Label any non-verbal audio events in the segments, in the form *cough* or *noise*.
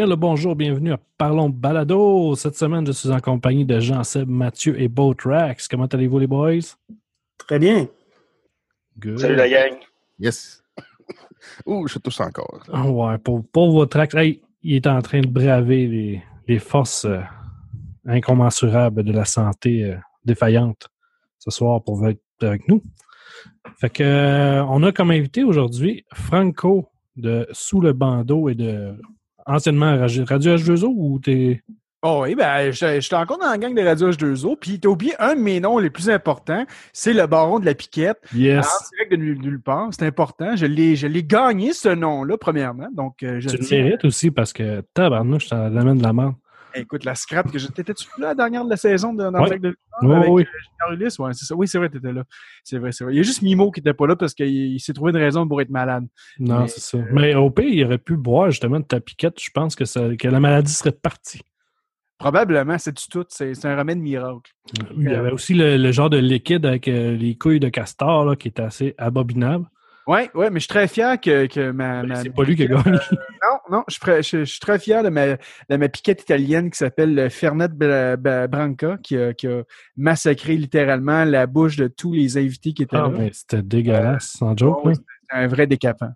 Bien le bonjour, bienvenue à Parlons Balado. Cette semaine, je suis en compagnie de Jean-Seb, Mathieu et Boatrax. Comment allez-vous les boys? Très bien. Good. Salut la gang. Yes. *laughs* Ouh, je touche encore. Ah ouais, pour, pour il est en train de braver les, forces euh, incommensurables de la santé euh, défaillante ce soir pour être avec nous. Fait que euh, on a comme invité aujourd'hui Franco de Sous le bandeau et de anciennement Radio H2O ou t'es. Oh oui, ben, j'étais encore dans la gang de Radio H2O, puis t'as oublié un de mes noms les plus importants, c'est le baron de la piquette. Yes. En direct de nulle part, c'est important. Je l'ai, je l'ai gagné, ce nom-là, premièrement. Donc, euh, je tu le mérites aussi parce que tabarnouche, ça l'amène de la merde. Écoute, la scrap que j'étais. T'étais-tu là la dernière de la saison de, dans ouais. de oui, avec oui. Euh, ouais, c'est ça. Oui, c'est vrai, t'étais là. C'est vrai, c'est vrai. Il y a juste Mimo qui était pas là parce qu'il s'est trouvé une raison pour être malade. Non, c'est ça. Mais au pire, il aurait pu boire justement de ta piquette. Je pense que, ça, que la maladie serait partie. Probablement, c'est du tout. C'est un remède miracle. Il y avait aussi le, le genre de liquide avec euh, les couilles de castor là, qui était assez abominable. Oui, ouais, mais je suis très fier que, que ma. Ben, ma c'est pas lui qui a gagné. Euh, non, non, je suis, je, je suis, très fier de ma, de ma piquette italienne qui s'appelle Fernet Branca, qui a, qui a, massacré littéralement la bouche de tous les invités qui étaient ah, là. Mais c'était dégueulasse, sans joke. Ouais, un vrai décapant.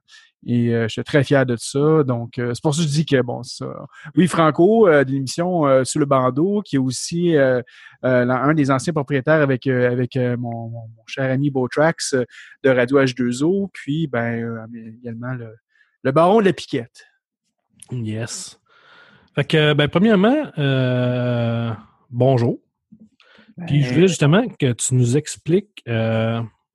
Et euh, je suis très fier de ça. Donc, euh, c'est pour ça que je dis que, bon, ça. Oui, Franco, euh, de l'émission Sous le bandeau, qui est aussi un des anciens propriétaires avec, avec mon, mon, cher ami Botrax de Radio H2O. Puis, ben, également le, le baron de la piquette. Yes. Fait que, ben, premièrement, bonjour. Puis, je voulais justement que tu nous expliques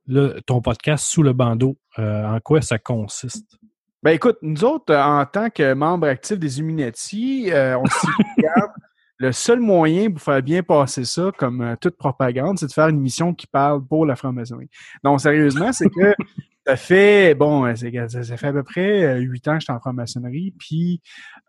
le, ton podcast Sous le bandeau, euh, en quoi ça consiste? Ben écoute, nous autres, en tant que membres actifs des Illuminati, euh, on s'y *laughs* regarde. Le seul moyen pour faire bien passer ça, comme euh, toute propagande, c'est de faire une émission qui parle pour la franc-maçonnerie. Non, sérieusement, c'est que *laughs* ça fait, bon, ça, fait à peu près huit ans que je suis en franc-maçonnerie, puis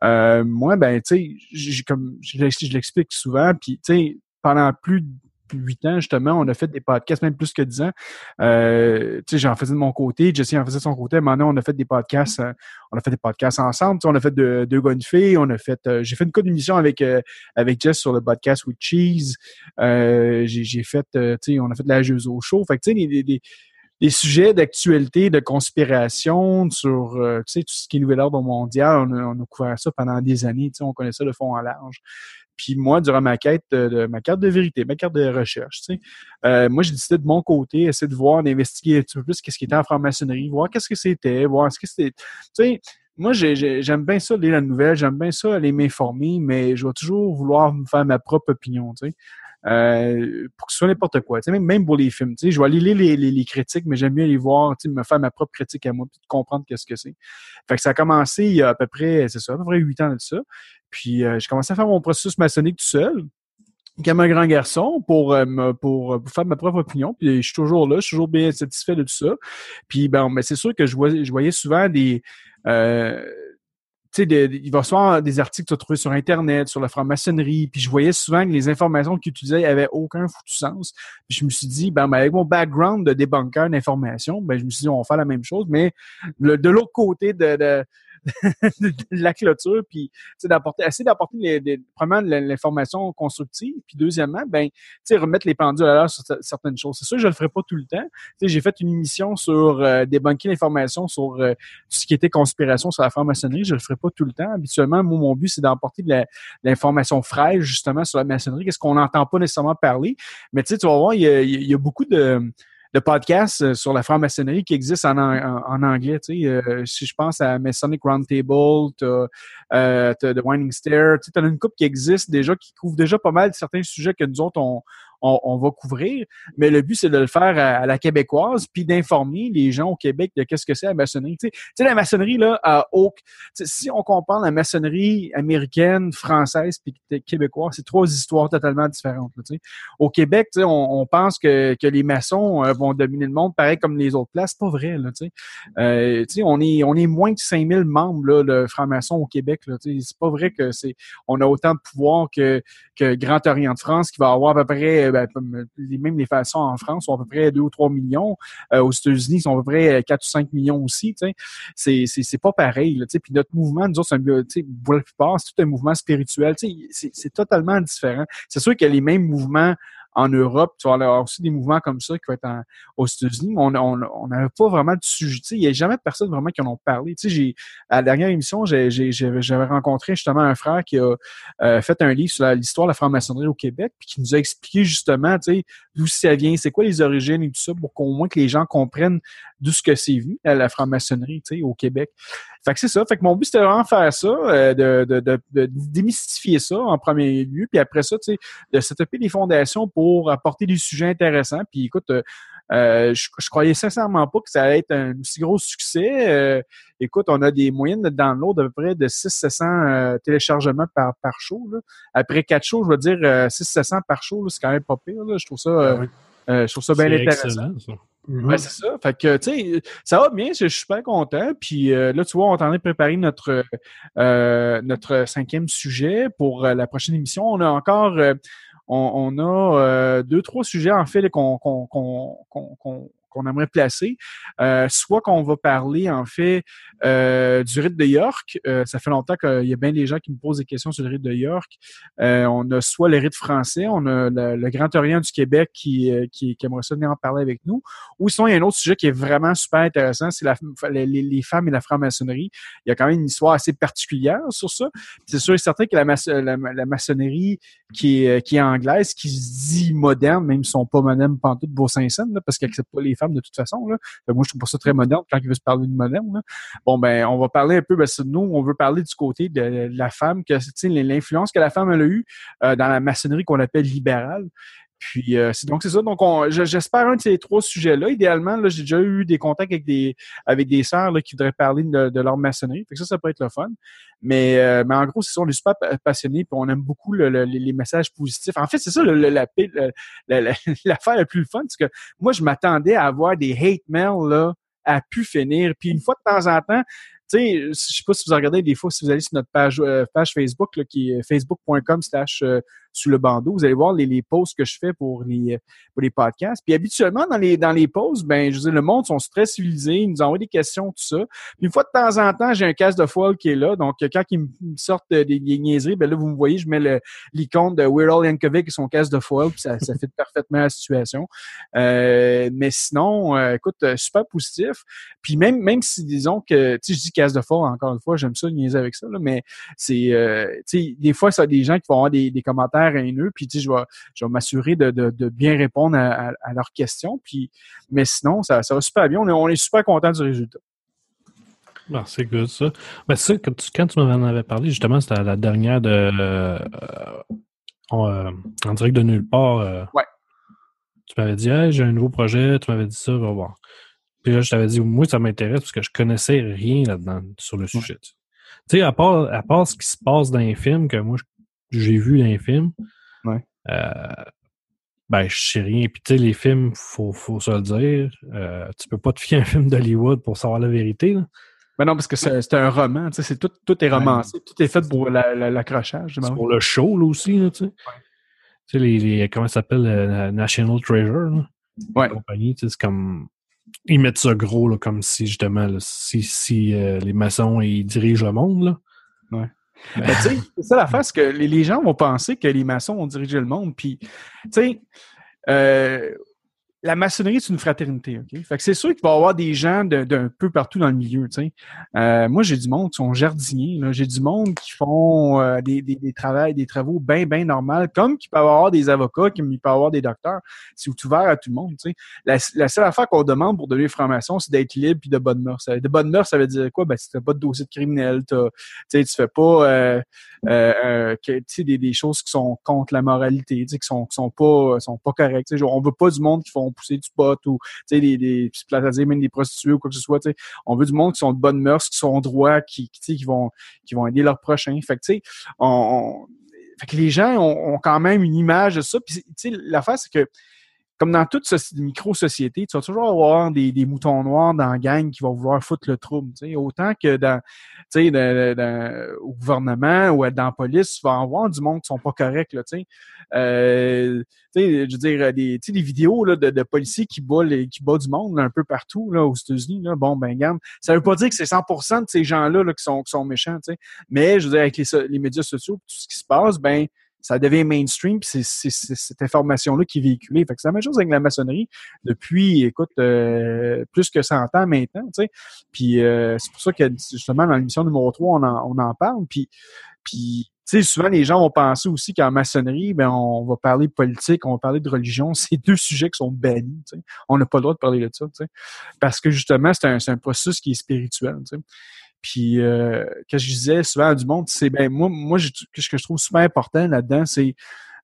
moi, ben, tu sais, comme je l'explique souvent, puis tu sais, pendant plus de huit ans, justement, on a fait des podcasts, même plus que dix ans. Euh, tu sais, j'en faisais de mon côté, Jesse en faisait de son côté. Maintenant, on a fait des podcasts, euh, on a fait des podcasts ensemble. On a fait deux de gars on a fait, euh, j'ai fait une couple d'émissions avec avec Jess sur le podcast with Cheese. J'ai fait, tu sais, on a fait de la jeux au show. Fait que tu sais, sujets d'actualité, de conspiration sur tu sais, tout ce qui est nouvel ordre mondial. On a, couvert ça pendant des années. Tu sais, on connaît ça de fond en large. Puis moi, durant ma quête, ma carte de vérité, ma carte de recherche, tu sais, euh, moi, j'ai décidé de mon côté, essayer de voir, d'investiguer un petit peu plus qu'est-ce qui était en franc-maçonnerie, voir qu'est-ce que c'était, voir ce que c'était. Tu sais, moi, j'aime bien ça lire la nouvelle, j'aime bien ça aller m'informer, mais je vais toujours vouloir me faire ma propre opinion, tu sais. Euh, pour que ce soit n'importe quoi. Même, même pour les films. Je vais aller lire les, les, les critiques, mais j'aime bien les voir, me faire ma propre critique à moi, puis comprendre qu'est-ce que c'est. Fait que ça a commencé il y a à peu près, c'est ça, à peu près huit ans de ça. Puis euh, j'ai commencé à faire mon processus maçonnique tout seul comme un grand garçon pour, euh, pour, pour, faire ma propre opinion. Puis je suis toujours là, je suis toujours bien satisfait de tout ça. Puis ben, mais c'est sûr que je voyais, je voyais souvent des euh, tu sais, il va souvent des articles que tu as trouvés sur Internet, sur la franc-maçonnerie, puis je voyais souvent que les informations qu'ils utilisaient n'avaient aucun foutu sens. Puis je me suis dit, ben, ben avec mon background de débunker d'informations, ben, je me suis dit, on va faire la même chose, mais le, de l'autre côté de, de de la clôture, puis d'apporter, essayer d'apporter les, des, premièrement l'information constructive, puis deuxièmement, ben, remettre les pendules à l'heure sur certaines choses. C'est sûr je le ferai pas tout le temps. J'ai fait une émission sur euh, débunker l'information sur euh, ce qui était conspiration sur la franc-maçonnerie. Je le ferai pas tout le temps. Habituellement, moi, mon but, c'est d'apporter de l'information fraîche, justement, sur la maçonnerie, qu'est-ce qu'on n'entend pas nécessairement parler. Mais tu vas voir, il y il y a beaucoup de de podcasts euh, sur la franc-maçonnerie qui existent en, en, en anglais. Tu sais, euh, si je pense à Masonic Roundtable, tu euh, The Winding Stair, tu as une couple qui existe déjà, qui couvre déjà pas mal certains sujets que nous autres, on, on, va couvrir. Mais le but, c'est de le faire à, la québécoise, puis d'informer les gens au Québec de qu'est-ce que c'est la maçonnerie. Tu sais, la maçonnerie, là, à Oak, si on compare la maçonnerie américaine, française, puis québécoise, c'est trois histoires totalement différentes. Là, au Québec, on, on pense que, que les maçons euh, vont dominer le monde pareil comme les autres places. Pas vrai. Là, euh, on, est, on est moins de 5000 membres là, de francs-maçons au Québec. C'est pas vrai que c'est on a autant de pouvoir que, que Grand Orient de France qui va avoir à peu près ben, même les façons en France sont à peu près 2 ou 3 millions. aux États-Unis, ils sont à peu près 4 ou 5 millions aussi. C'est, c'est, c'est pas pareil. Là, puis notre mouvement, nous autres, c'est pour la plupart, c'est tout un mouvement spirituel. C'est, c'est totalement différent. C'est sûr qu'il y a les mêmes mouvements en Europe, tu vas avoir aussi des mouvements comme ça qui vont être aux États-Unis. On n'avait on, pas vraiment de sujet. Il n'y a jamais de personnes vraiment qui en ont parlé. Tu sais, à la dernière émission, j'avais rencontré justement un frère qui a euh, fait un livre sur l'histoire de la franc-maçonnerie au Québec, puis qui nous a expliqué justement d'où ça vient, c'est quoi les origines et tout ça, pour qu'au moins que les gens comprennent d'où ce que c'est venu, la franc-maçonnerie au Québec. Fait que c'est ça. Fait que mon but, c'était vraiment faire ça, euh, de, de, de, de, démystifier ça en premier lieu, puis après ça, tu sais, de setuper des fondations pour apporter des sujets intéressants. Puis écoute, euh, euh je, je, croyais sincèrement pas que ça allait être un si gros succès. Euh, écoute, on a des moyennes de download d'à peu près de 600-700 téléchargements par, par show. Là. Après quatre shows, je veux dire 600-700 par show, c'est quand même pas pire. Là. Je trouve ça, ah je trouve ça bien intéressant. Mhm. c'est ça. Fait que, tu sais, ça va bien, je suis super content. Puis euh, là, tu vois, on est en train de préparer notre, euh, notre cinquième sujet pour euh, la prochaine émission. On a encore, on, a deux, trois sujets, en fait, qu'on qu'on aimerait placer. Euh, soit qu'on va parler, en fait, euh, du rite de York. Euh, ça fait longtemps qu'il y a bien des gens qui me posent des questions sur le rite de York. on a soit le rite français, on a le, Grand Orient du Québec qui, qui, aimerait venir en parler avec nous. Ou sinon, il y a un autre sujet qui est vraiment super intéressant, c'est les, les, femmes et la franc-maçonnerie. Il y a quand même une histoire assez particulière sur ça. C'est sûr et certain que la, maçonnerie qui est, anglaise, qui se dit moderne, même si sont pas modernes pantoute pour Saint-Saëns, parce qu'ils n'acceptent pas les de toute façon. Là. moi, je trouve ça très moderne quand il veut se parler de moderne. Bon, ben, on va parler un peu, ben, nous, on veut parler du côté de, la femme, que l'influence que la femme a eue euh, dans la maçonnerie qu'on appelle libérale. Puis euh, c'est donc c'est ça. Donc j'espère un de ces trois sujets-là. Idéalement, là, j'ai déjà eu des contacts avec des avec des sœurs qui voudraient parler de, leur maçonnerie. Fait que ça, ça peut être le fun. Mais, euh, mais en gros, c'est ça, on est super passionnés, puis on aime beaucoup les messages positifs. En fait, c'est ça *laughs* l'affaire la, la, la, plus fun, c'est que moi, je m'attendais à avoir des hate mails là à pu finir. Puis une fois de temps en temps, tu sais, je sais pas si vous regardez des fois, si vous allez sur notre page, euh, page Facebook, là, qui est facebook.com slash sous le bandeau. Vous allez voir les, les posts que je fais pour les, pour les podcasts. Puis habituellement, dans les, dans les posts, ben, je veux dire, le monde sont très civilisés, ils nous envoient des questions, tout ça. Puis une fois de temps en temps, j'ai un casque de foil qui est là. Donc, quand ils me sortent des, des niaiseries, ben là, vous me voyez, je mets l'icône de We're All Yankovic et son casque de foil, puis ça, ça fait parfaitement la situation. Euh, mais sinon, euh, écoute, euh, super positif. Puis même, même si disons que, tu sais, je dis casque de foil, encore une fois, j'aime ça, niaiser avec ça, là, mais c'est, euh, tu sais, des fois, ça a des gens qui vont avoir des, des commentaires haineux, puis je vais, je vais m'assurer de, de, bien répondre à, leurs questions. Puis, mais sinon, ça, ça va super bien. On est, on est super content du résultat. Ah, c'est good ça. Mais ça, quand tu, quand tu m'en avais parlé, justement, c'était la dernière de euh, euh, en direct de nulle part. Euh, ouais. Tu m'avais dit j'ai un nouveau projet, tu m'avais dit ça, va voir. Puis là, je t'avais dit, moi, ça m'intéresse parce que je connaissais rien là-dedans sur le sujet. Tu sais, à part, à part ce qui se passe dans les films que moi, je j'ai vu dans les films, ouais. euh, ben, je sais rien. Puis, tu sais, les films, faut, faut se le dire. Euh, tu peux pas te fier un film d'Hollywood pour savoir la vérité. Là. Ben non, parce que c'est un roman. Tu sais, tout, tout est romancé. Tout est fait pour l'accrochage. c'est pour le show, là, aussi. Là, tu sais. Les, les, comment ça s'appelle? Euh, National Treasure. Là, ouais. compagnie, tu sais, c'est comme... Ils mettent ça gros, là, comme si, justement, si, si euh, les maçons, ils dirigent le monde, là. Ouais. Ben, c'est ça l'affaire, c'est que les, gens vont penser que les maçons ont dirigé le monde. Puis, tu sais, euh, la maçonnerie, c'est une fraternité, OK? Fait que c'est sûr qu'il va y avoir des gens d'un peu partout dans le milieu, tu sais. Euh, moi, j'ai du monde qui sont jardiniers, J'ai du monde qui font euh, des, des, travaux, des travaux bien, bien normaux, comme qu'il peut y avoir des avocats, comme il peut y avoir des docteurs. C'est ouvert à tout le monde, tu sais. La, seule affaire qu'on demande pour devenir franc-maçon, c'est d'être libre puis de bonne mœurs. De bonne mœurs, ça veut dire quoi? Ben, si t'as pas de dossier de criminel, tu sais, tu fais pas, euh, des choses qui sont contre la moralité, tu sais, qui sont, qui sont pas, sont pas correctes. On veut pas du monde qui font pousser du pot ou des, des des prostituées ou quoi que ce soit. On veut du monde qui sont de bonnes mœurs, qui sont droits, qui, qui, vont qui vont aider leurs prochains. Fait que les gens ont, ont, quand même une image de ça. Puis tu sais, l'affaire c'est que comme dans toute micro-société, tu vas toujours avoir des, des, moutons noirs dans la gang qui vont vouloir foutre le trouble. sais. Autant que dans, sais, au gouvernement ou dans la police, tu vas avoir du monde qui sont pas corrects. Là, sais. euh, je veux dire, des, des vidéos là, de, de, policiers qui battent, les, qui du monde un peu partout là, aux États-Unis. Là. Bon, ben, gamme, ça veut pas dire que c'est 100% de ces gens-là là, qui, sont, qui sont méchants. sais. Mais, je veux dire, avec les, les médias sociaux, tout ce qui se passe, ben, ça devient mainstream, puis c'est cette information-là qui est véhiculée. Fait que c'est la même chose avec la maçonnerie depuis, écoute, euh, plus que 100 ans maintenant, tu sais. Puis euh, c'est pour ça que, justement, dans l'émission numéro 3, on en, on en parle, puis... Puis, tu sais, souvent, les gens vont penser aussi qu'en maçonnerie, ben, on va parler politique, on va parler de religion. *laughs* C'est deux sujets qui sont bannis, tu sais. On n'a pas le droit de parler de ça, tu sais. Parce que, justement, c'est un, un processus qui est spirituel, tu sais. Puis, euh, que je disais souvent à du monde, c'est ben moi, moi, ce que je trouve super important là-dedans, c'est,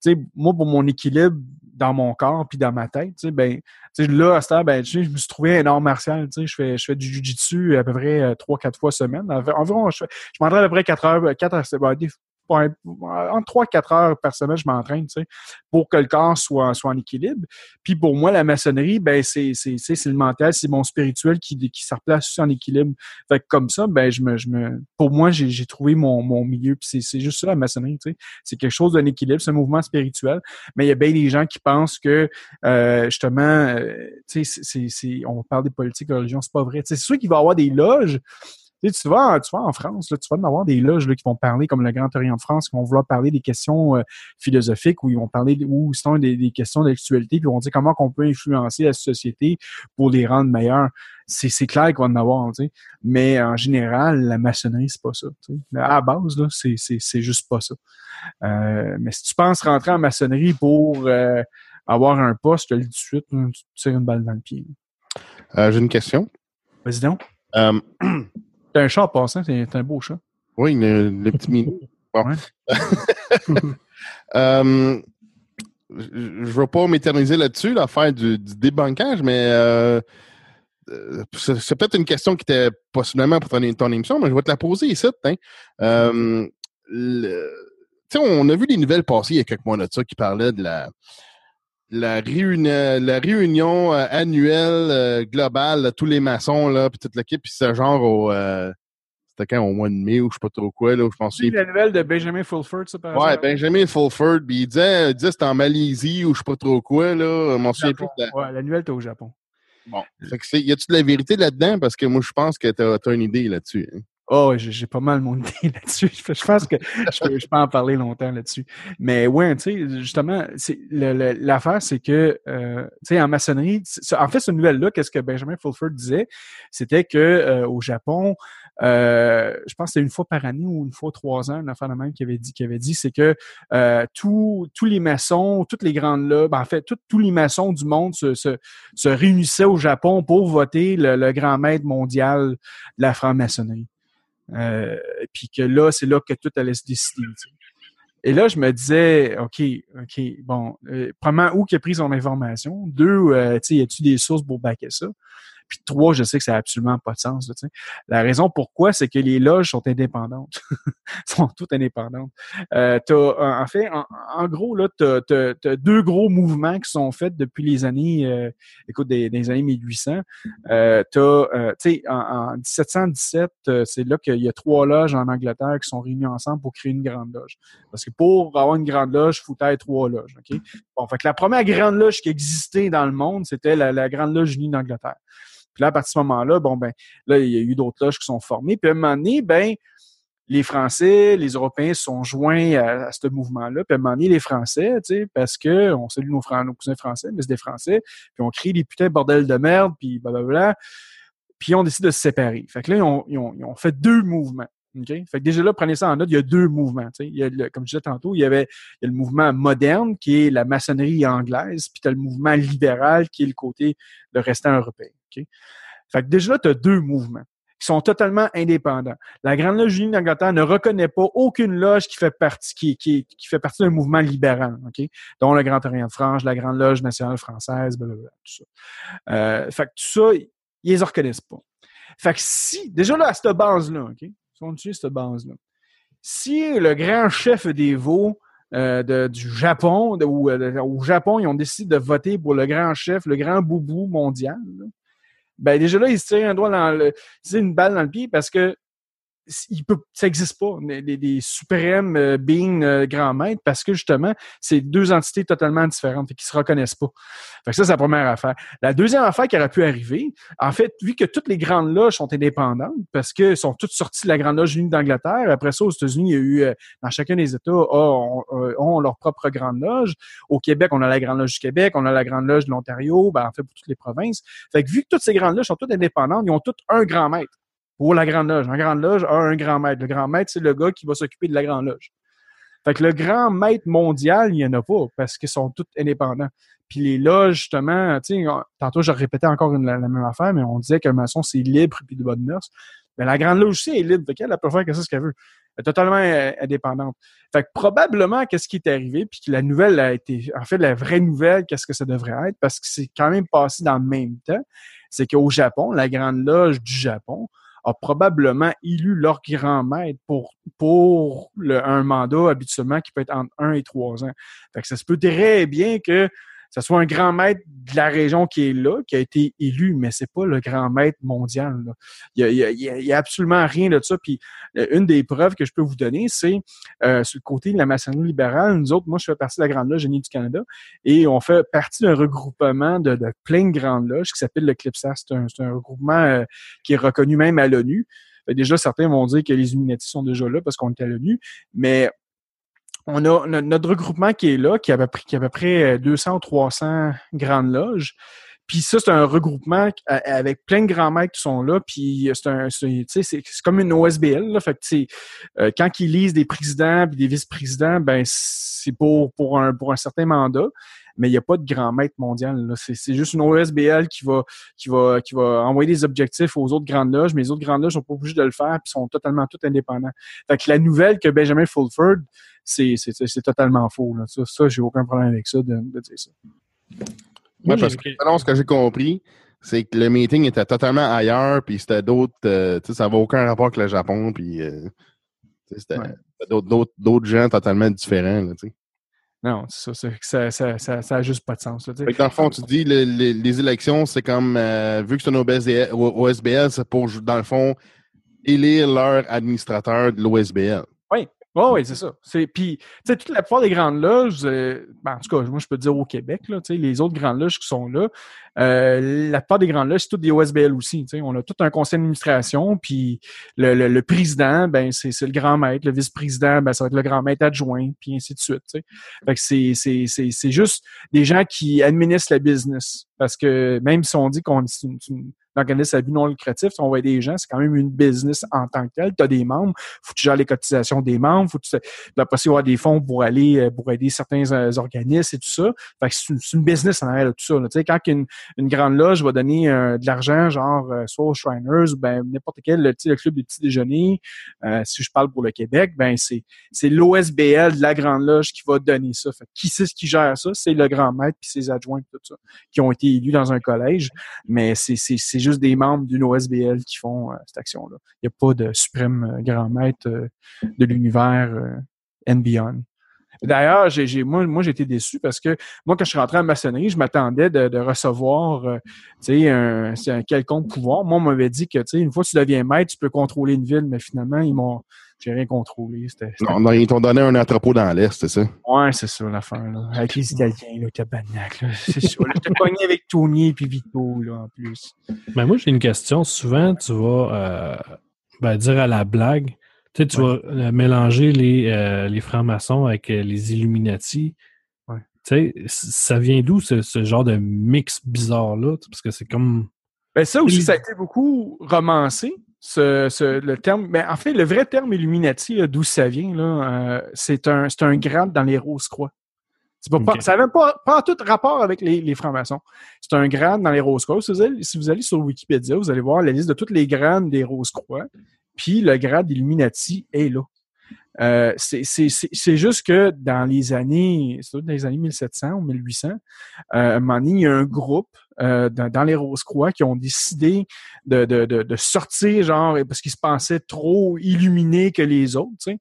tu sais, moi, pour mon équilibre dans mon corps puis dans ma tête, tu sais, ben, tu sais, là, à ce temps, ben, je me suis trouvé un art martial, tu sais, je fais, je fais du jujitsu à peu près euh, trois, quatre fois semaine. Environ, je, m'entraîne à peu près quatre heures, quatre heures, ben, en 3-4 heures par semaine, je m'entraîne, tu sais, pour que le corps soit, soit en équilibre. Puis pour moi, la maçonnerie, ben, c'est, le mental, c'est mon spirituel qui, qui se replace en équilibre. Fait que comme ça, ben, je me, je me, pour moi, j'ai, trouvé mon, mon milieu. Puis c'est, juste ça, la maçonnerie, tu sais. C'est quelque chose d'un équilibre, c'est un mouvement spirituel. Mais il y a bien des gens qui pensent que, euh, justement, euh, tu sais, on parle des politiques, de religion, c'est pas vrai. c'est sûr qu'il va y avoir des loges tu, sais, tu, vas, tu vas en France, là, tu vas en avoir des loges là, qui vont parler, comme le Grand Orient de France, qui vont vouloir parler des questions euh, philosophiques, ou ils vont parler, ou sinon des, des questions d'actualité, puis ils vont dire comment on peut influencer la société pour les rendre meilleurs. C'est, clair qu'il va en avoir, tu sais. mais en général, la maçonnerie, c'est pas ça. Tu sais. À la base, là, c'est, juste pas ça. Euh, mais si tu penses rentrer en maçonnerie pour euh, avoir un poste, je te le dis tout de suite, tu tires une balle dans le pied. j'ai une question. Vas-y donc. *clears throat* C'est un chat en passant, c'est un beau chat. Oui, le, le petit mini. Bon. *laughs* euh, je ne veux pas m'éterniser là-dessus, l'affaire du, du, débankage, mais euh, euh c'est peut-être une question qui était possiblement pour ton, ton, émission, mais je vais te la poser ici. Hein. Le, on a vu des nouvelles passer il y a quelques mois de ça qui parlaient de la, la, réunion, la réunion euh, annuelle euh, globale de tous les maçons, là, puis toute l'équipe, puis c'est genre au. Euh, c'était quand au mois de mai ou je sais pas trop quoi, là, je pense. C'est la nouvelle de Benjamin Fulford, ça, par Ouais, Benjamin Fulford, puis il disait, il disait c'était en Malaisie ou je sais pas trop quoi, là. Mon plus la... Ouais, la nouvelle était au Japon. Bon. Fait que y a-tu de la vérité là-dedans? Parce que moi, je pense que t'as as une idée là-dessus. Hein? Oh, j'ai pas mal mon *laughs* idée là-dessus. Je pense que je peux, je peux, en parler longtemps là-dessus. Mais ouais, tu sais, justement, l'affaire, c'est que, euh, tu sais, en maçonnerie, en fait, ce nouvelle-là, qu'est-ce que Benjamin Fulford disait, c'était que euh, au Japon, euh, je pense que c'était une fois par année ou une fois trois ans, une affaire de même qui avait dit, qui avait dit, c'est que euh, tous les maçons, toutes les grandes là, ben, en fait, tous les maçons du monde se, se, se, réunissaient au Japon pour voter le, le grand maître mondial de la franc-maçonnerie. Euh, puis que là, c'est là que tout allait se décider. Et là, je me disais, OK, OK, bon, euh, premièrement, où qui a pris son information? Deux, euh, tu sais, y a-tu des sources pour backer ça? Puis trois, je sais que ça n'a absolument pas de sens. Là, la raison pourquoi, c'est que les loges sont indépendantes. *laughs* sont toutes indépendantes. Euh, en fait, en, gros, là, tu as, deux gros mouvements qui sont faits depuis les années, euh, écoute, des, années 1800. Euh, tu euh, en, en, 1717, euh, c'est là qu'il y a trois loges en Angleterre qui sont réunies ensemble pour créer une grande loge. Parce que pour avoir une grande loge, il faut être trois loges. OK? Bon, fait que la première grande loge qui existait dans le monde, c'était la, la Grande Loge unie d'Angleterre. Puis là, à partir de ce moment-là, bon, ben, là, il y a eu d'autres loges qui sont formées. Puis à un moment donné, ben, les Français, les Européens sont joints à, ce mouvement-là. Puis à un moment donné, les Français, tu sais, parce que on salue nos, cousins français, mais c'est des Français, puis on crie des putains de bordel de merde, puis blablabla. Puis on décide de se séparer. Fait que là, ils ils ont fait deux mouvements. Okay? Fait que déjà là, prenez ça en note, il y a deux mouvements. Il y a le, comme je disais tantôt, il y avait a le mouvement moderne, qui est la maçonnerie anglaise, puis tu as le mouvement libéral, qui est le côté le restant européen. Okay? Fait que déjà là, tu as deux mouvements qui sont totalement indépendants. La Grande Loge unie d'Angleterre ne reconnaît pas aucune loge qui fait partie, qui, qui, fait partie d'un mouvement libéral, OK? dont le Grand Orient de France, la Grande Loge nationale française, blablabla, tout ça. Euh, fait que tout ça, ils les reconnaissent pas. Fait que si, déjà là, à cette base-là, Cette base-là. Si le grand chef des veaux euh, du Japon, où au Japon, ils ont décidé de voter pour le grand chef, le grand boubou mondial, ben déjà là, ils se tirent un doigt dans le, une balle dans le pied parce que il peut, ça n'existe pas, des, suprêmes euh, beings euh, grands maîtres, parce que justement, c'est deux entités totalement différentes et qui se reconnaissent pas. Fait que ça, c'est la première affaire. La deuxième affaire qui aurait pu arriver, en fait, vu que toutes les grandes loges sont indépendantes, parce que sont toutes sorties de la Grande Loge unie d'Angleterre, après ça, aux États-Unis, il y a eu, euh, dans chacun des États, ont, ont, leur propre Grande Loge. Au Québec, on a la Grande Loge du Québec, on a la Grande Loge de l'Ontario, ben, en fait, pour toutes les provinces. Fait que vu que toutes ces grandes loges sont toutes indépendantes, ils ont toutes un grand maître pour la Grande Loge. La Grande Loge a un grand maître. Le grand maître, c'est le gars qui va s'occuper de la Grande Loge. Fait que le grand maître mondial, il n'y en a pas parce qu'ils sont tous indépendants. Puis les loges, justement, tu sais, tantôt, je répétais encore la, même affaire, mais on disait qu'un maçon, c'est libre puis de bonne mœurs. Mais la Grande Loge aussi est libre. Fait qu'elle peut faire que ça ce qu'elle veut. Elle est totalement euh, indépendante. Fait que probablement, qu'est-ce qui est arrivé, puis que la nouvelle a été, en fait, la vraie nouvelle, qu'est-ce que ça devrait être, parce que c'est quand même passé dans le même temps, c'est qu'au Japon, la Grande Loge du Japon a probablement élu leur grand maître pour, pour le, un mandat habituellement qui peut être entre un et trois ans. Fait que ça se peut très bien que ce soit un grand maître de la région qui est là, qui a été élu, mais c'est pas le grand maître mondial. Il y, a, absolument rien de ça. Puis euh, une des preuves que je peux vous donner, c'est euh, sur le côté de la maçonnerie libérale. Nous autres, moi, je fais partie de la Grande Loge Génie du Canada et on fait partie d'un regroupement de, plein de grandes loges qui s'appelle le CLIPSA. C'est un, regroupement euh, qui est reconnu même à l'ONU. Déjà, certains vont dire que les Illuminati sont déjà là parce qu'on est à l'ONU, mais on a notre regroupement qui est là, qui a à peu près, qui a à peu près 200 ou 300 grandes loges. Puis ça, c'est un regroupement avec plein de grands maîtres qui sont là. Puis c'est un, c'est comme une OSBL. Là, fait que euh, quand ils lisent des présidents et des vice-présidents, ben c'est pour pour un pour un certain mandat. Mais il n'y a pas de grand maître mondial. C'est juste une OSBL qui va qui va qui va envoyer des objectifs aux autres grandes loges, mais les autres grandes loges sont pas obligés de le faire puis sont totalement tout indépendants. Fait que la nouvelle que Benjamin Fulford c'est totalement faux. Là. Ça, ça j'ai aucun problème avec ça de, dire ça. Moi, parce que ce que j'ai compris, c'est que le meeting était totalement ailleurs, puis c'était d'autres. Euh, tu sais, ça n'avait aucun rapport avec le Japon, puis euh, c'était d'autres gens totalement différents. Là, non, ça, ça, ça, ça, ça a juste pas de sens. Là, dans le fond, tu dis les, les, élections, c'est comme euh, vu que c'est un OSBL, c'est pour, dans le fond, élire leur administrateur de l'OSBL. Oui, Oh, oui, c'est ça. C'est, puis, tu sais, toute la plupart des grandes loges, euh, ben, en tout cas, moi, je peux dire au Québec, là, les autres grandes loges qui sont là, euh, la plupart des grandes loges, c'est toutes des OSBL aussi. On a tout un conseil d'administration, puis le, le, président, ben, c'est, le grand maître, le vice-président, ben, ça va être le grand maître adjoint, puis ainsi de suite. Fait que c'est, juste des gens qui administrent la business. Parce que même si on dit qu'on l'organisme à but non lucratif, on va aider les gens, c'est quand même une business en tant que tel. Tu as des membres, faut que tu gères les cotisations des membres, faut que tu après avoir des fonds pour aller euh, pour aider certains euh, organismes et tout ça. Fait que c'est une, business en arrière de tout ça. Sais, quand une, une grande loge va donner euh, de l'argent, genre soit aux Shriners, ben n'importe quel le, le club des petits déjeuners, si je parle pour le Québec, ben c'est c'est l'OSBL de la grande loge qui va donner ça. Fait qui c'est ce qui gère ça? C'est le grand maître puis ses adjoints tout ça, qui ont été élus dans un collège. Mais c'est juste des membres d'une OSBL qui font euh, cette action-là. Il n'y a pas de suprême euh, grand maître euh, de l'univers and beyond. D'ailleurs, j'ai, moi, moi, j'ai été déçu parce que moi, quand je suis rentré en maçonnerie, je m'attendais de, recevoir un, un quelconque pouvoir. Moi, on m'avait dit que une fois que tu deviens maître, tu peux contrôler une ville, mais finalement, ils m'ont j'ai rien contrôlé. C'était, Non, ils t'ont donné un entrepôt dans l'Est, c'est ça? Ouais, c'est ça l'affaire. Là. Avec les Italiens, le tabarnak. Là. C'est ça. Là, j'étais pogné avec Tony et Vito là, en plus. Ben moi, j'ai une question. Souvent, tu vas euh, ben, dire à la blague, tu sais, tu vas euh, mélanger les, euh, les francs-maçons avec les Illuminati. Ouais. Tu sais, ça vient d'où ce, ce, genre de mix bizarre-là? Parce que c'est comme... Ben ça aussi, ça a été beaucoup romancé ce, le terme, mais en fait, le vrai terme Illuminati, d'où ça vient, là, euh, c'est un, un grade dans les Rose-Croix. Pas, ça n'avait pas, pas tout rapport avec les, les francs-maçons. C'est un grade dans les Rose-Croix. Si, si, vous allez sur Wikipédia, vous allez voir la liste de toutes les grades des Rose-Croix. Puis le grade Illuminati est là. Euh, c'est juste que dans les années, dans les années 1700 ou 1800, euh, il y a un groupe euh, dans, les Rose-Croix qui ont décidé de, de, de, sortir, genre, parce qu'ils se pensaient trop illuminés que les autres, tu sais.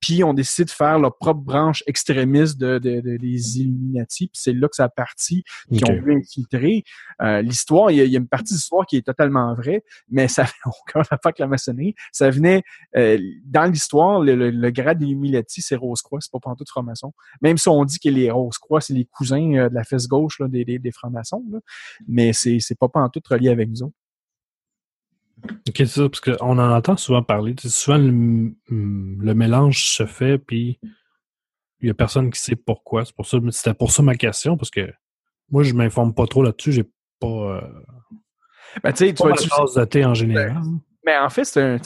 Puis ont décidé de faire leur propre branche extrémiste de, de, des Illuminati. Puis c'est là que ça a parti, qui ont pu infiltrer. Euh, l'histoire, il y, a, une partie de l'histoire qui est totalement vraie, mais ça n'a aucun rapport avec la maçonnerie. Ça venait, euh, dans l'histoire, le, le, grade des Illuminati, c'est Rose-Croix, c'est pas pantoute franc-maçon. Même si on dit que les Rose-Croix, c'est les cousins de la fesse gauche là, des, des, des francs-maçons, mais c'est, c'est pas en tout relié avec nous autres. Ok, c'est ça, parce qu'on en entend souvent parler. Souvent, le, mélange se fait, puis il y a personne qui sait pourquoi. C'est pour ça, c'était pour ça ma question, parce que moi, je m'informe pas trop là-dessus. J'ai pas. Euh, ben, tu sais, tu vas en général. Ben, mais en fait, c'est,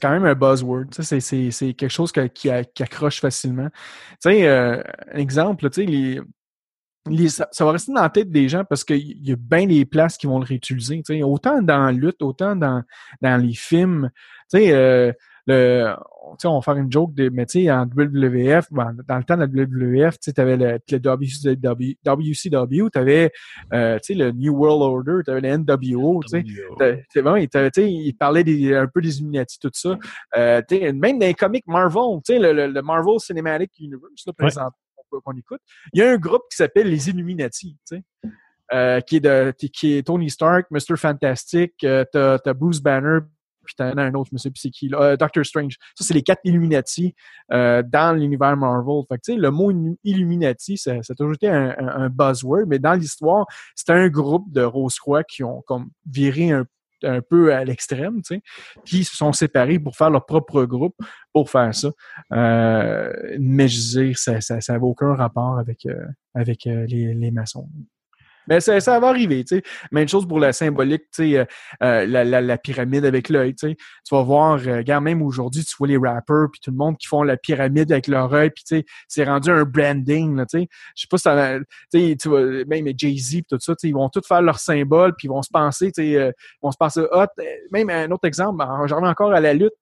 quand même un buzzword. C'est, quelque chose qui, qui, accroche facilement. Tu sais, euh, un exemple, tu sais, les, ça, va rester dans la tête des gens parce qu'il y a bien des places qui vont le réutiliser. Autant dans la lutte, autant dans, dans les films. sais euh, le, on va faire une joke, de, mais tu sais, en WWF, ben, dans le temps de la WWF, tu avais le, le WCW, tu avais euh, le New World Order, tu avais le NWO, sais. Bon, il parlait des, un peu des Illuminati, tout ça. Euh, même dans les comics Marvel, le, le, Marvel Cinematic Universe, là, présentement, qu'on écoute, il y a un groupe qui s'appelle les Illuminati, tu sais. Euh, qui est de qui est Tony Stark, Mr. Fantastic, euh, t'as, as Bruce Banner, puis t'en as un autre, je me sais plus c'est qui, là, euh, Doctor Strange. Ça, c'est les quatre Illuminati euh, dans l'univers Marvel. Le mot Illuminati, ça, ça a toujours été un, un, buzzword, mais dans l'histoire, c'était un groupe de Rose-Croix qui ont comme viré un un peu à l'extrême, tu sais, qui se sont séparés pour faire leur propre groupe pour faire ça. Euh, mais je veux dire, ça n'a ça, aucun rapport avec, euh, avec euh, les, les maçons. Mais ça, ça va arriver, tu sais. Même chose pour la symbolique, tu sais, euh, euh, la, la, la, pyramide avec l'œil, tu sais. Tu vas voir, euh, regarde, même aujourd'hui, tu vois les rappers puis tout le monde qui font la pyramide avec leur œil, puis tu sais, c'est rendu un branding, là, tu sais. Je sais pas si ça, tu sais, tu vois, même Jay-Z tout ça, tu sais, ils vont tous faire leur symbole puis ils vont se penser, tu sais, ils vont se penser hot. Même un autre exemple, j'en reviens encore à la lutte.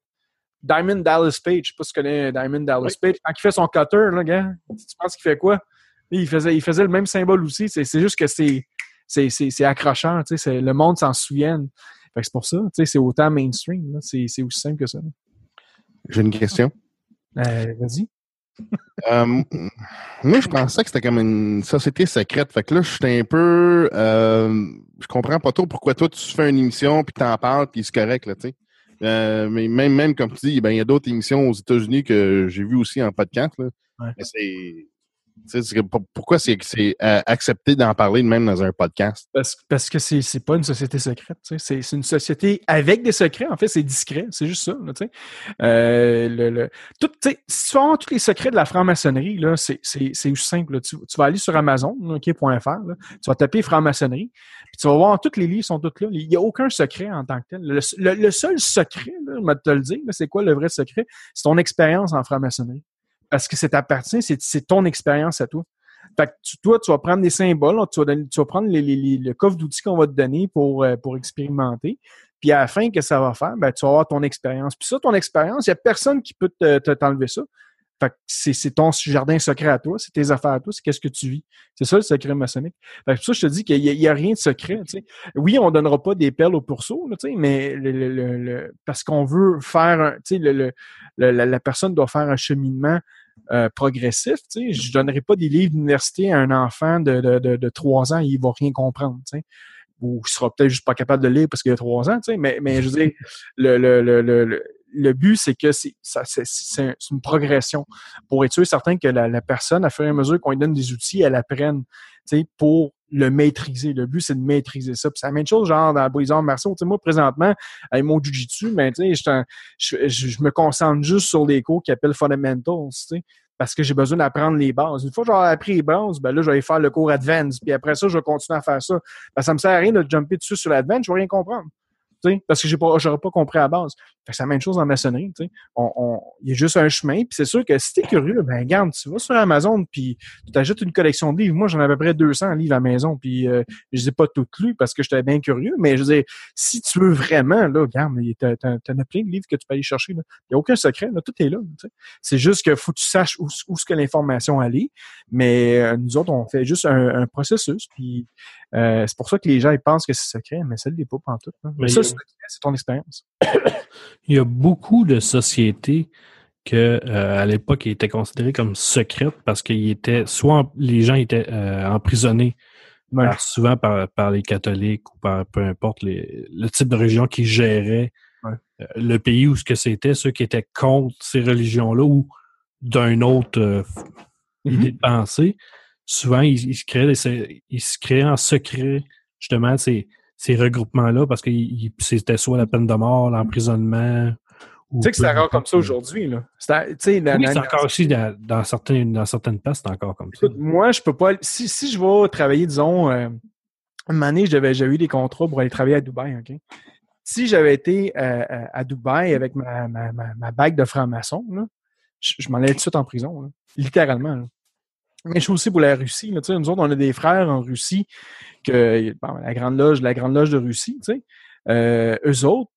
Diamond Dallas Page, je sais pas si tu connais Diamond Dallas Page. Quand il fait son cutter, là, gars, tu penses qu'il fait quoi? Il faisait, il faisait le même symbole aussi. C'est juste que c'est c'est accrocheur. Le monde s'en souvient. C'est pour ça. C'est autant mainstream. C'est aussi simple que ça. J'ai une question. Euh, Vas-y. euh, moi, je pensais que c'était comme une société secrète. Fait que là, je suis un peu. Euh, je comprends pas trop pourquoi toi, tu fais une émission, puis t'en parles, puis c'est correct, là, tu sais. Euh, mais même, même comme tu dis, ben, il y a d'autres émissions aux États-Unis que j'ai vues aussi en podcast. Là. Ouais. c'est pourquoi c'est euh, accepté d'en parler même dans un podcast? Parce, que c'est pas une société secrète. C'est une société avec des secrets. En fait, c'est discret. C'est juste ça. Là, euh, le, le, tout, si tu vas tous les secrets de la franc-maçonnerie, c'est simple. Tu, vas aller sur Amazon.fr, tu vas taper franc-maçonnerie, puis tu vas voir tous les livres sont tous là. Il n'y a aucun secret en tant que tel. Le, seul secret, je vais te le dire, c'est quoi le vrai secret? C'est ton expérience en franc-maçonnerie parce que c'est t'appartient, c'est ton expérience à toi. Fait que toi, tu vas prendre des symboles, tu vas, tu prendre le coffre d'outils qu'on va te donner pour, euh, pour expérimenter. Puis à la fin, que ça va faire? Ben, tu vas avoir ton expérience. Puis ça, ton expérience, il n'y a personne qui peut t'enlever te, ça. Fait que c'est ton jardin secret à toi, c'est tes affaires à toi, c'est qu'est-ce que tu vis. C'est ça le secret maçonnique. Fait que pour ça, je te dis qu'il n'y a, rien de secret. sais. Oui, on donnera pas des perles au pourceau, sais, mais parce qu'on veut faire le, la, la, personne doit faire un cheminement euh, progressif. Tu sais. Je donnerai pas des livres d'université à un enfant de, de, de, de 3 ans, il va rien comprendre. Tu sais ou il sera peut-être juste pas capable de lire parce qu'il a trois ans, tu sais, mais, mais je veux dire, *laughs* le, le, le, le, le but, c'est que c'est, ça, c'est, c'est une progression pour être sûr certain que la, la personne, à fur et à mesure qu'on lui donne des outils, elle apprenne, tu sais, pour le maîtriser. Le but, c'est de maîtriser ça. Puis c'est la même chose, genre, dans les arts martiaux. Tu sais, moi, présentement, avec mon jujitsu, ben, tu sais, je, je, me concentre juste sur les cours qui appellent fundamentals, tu sais parce que j'ai besoin d'apprendre les bases. Une fois que j'aurai appris les bases, ben là, je vais faire le cours advance. Puis après ça, je vais continuer à faire ça. Ben, ça me sert à rien de jumper dessus sur l'advance, je vais rien comprendre parce que j'ai pas, j'aurais pas compris à la base. c'est la même chose en maçonnerie. On, on, il y a juste un chemin. Puis c'est sûr que si t'es curieux, ben regarde, tu vas sur Amazon, puis tu t'ajoutes une collection de livres. Moi, j'en ai à peu près 200 livres à la maison, puis euh, je les ai pas toutes lus parce que j'étais bien curieux. Mais je dire, si tu veux vraiment, là, regarde, t'en as plein de livres que tu peux aller chercher. Il n'y a aucun secret, là, tout est là. C'est juste qu'il faut que tu saches où, où ce que l'information allait. Mais euh, nous autres, on fait juste un, processus, puis c'est pour ça que les gens ils pensent que c'est secret, mais ça ne l'est pas en tout. Hein. Mais ça, c'est ton expérience. *coughs* Il y a beaucoup de sociétés que à l'époque étaient considérées comme secrètes parce qu'ils étaient soit les gens étaient emprisonnés souvent par, les catholiques ou par peu importe le type de religion qui gérait euh, le pays où ce que c'était, ceux qui étaient contre ces religions-là ou d'un autre euh, mm-hmm. idée de pensée, souvent ils, se créaient ils se créaient en secret justement ces, ces regroupements-là parce que c'était soit la peine de mort, l'emprisonnement. Tu sais que c'est encore comme ça aujourd'hui. Là. oui, c'est encore aussi dans, dans, certaines, dans certaines places, c'est encore comme ça. Moi, je peux pas. Si, si je vais travailler, disons, euh, une année, j'avais eu des contrats pour aller travailler à Dubaï, OK? si j'avais été euh, euh, à Dubaï avec ma, ma, ma, bague de franc-maçon, je, m'en allais tout de suite en prison, littéralement. Mais je suis aussi pour la Russie. Là, nous autres, on a des frères en Russie, que la Grande Loge, la Grande Loge de Russie, euh, eux autres,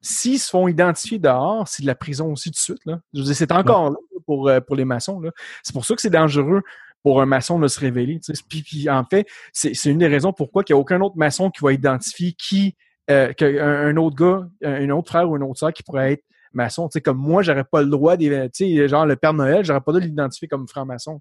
s'ils se font identifier dehors, c'est de la prison aussi tout de suite. Là. Je c'est encore là pour, euh, pour les maçons. C'est pour ça que c'est dangereux pour un maçon de se révéler. Puis, en fait, c'est une des raisons pourquoi il n'y a aucun autre maçon qui va identifier qui euh, qu'un un autre gars, un autre frère ou une autre soeur qui pourrait être maçon. Comme moi, j'aurais pas le droit, genre le Père Noël, j'aurais pas le droit de l'identifier comme franc-maçon.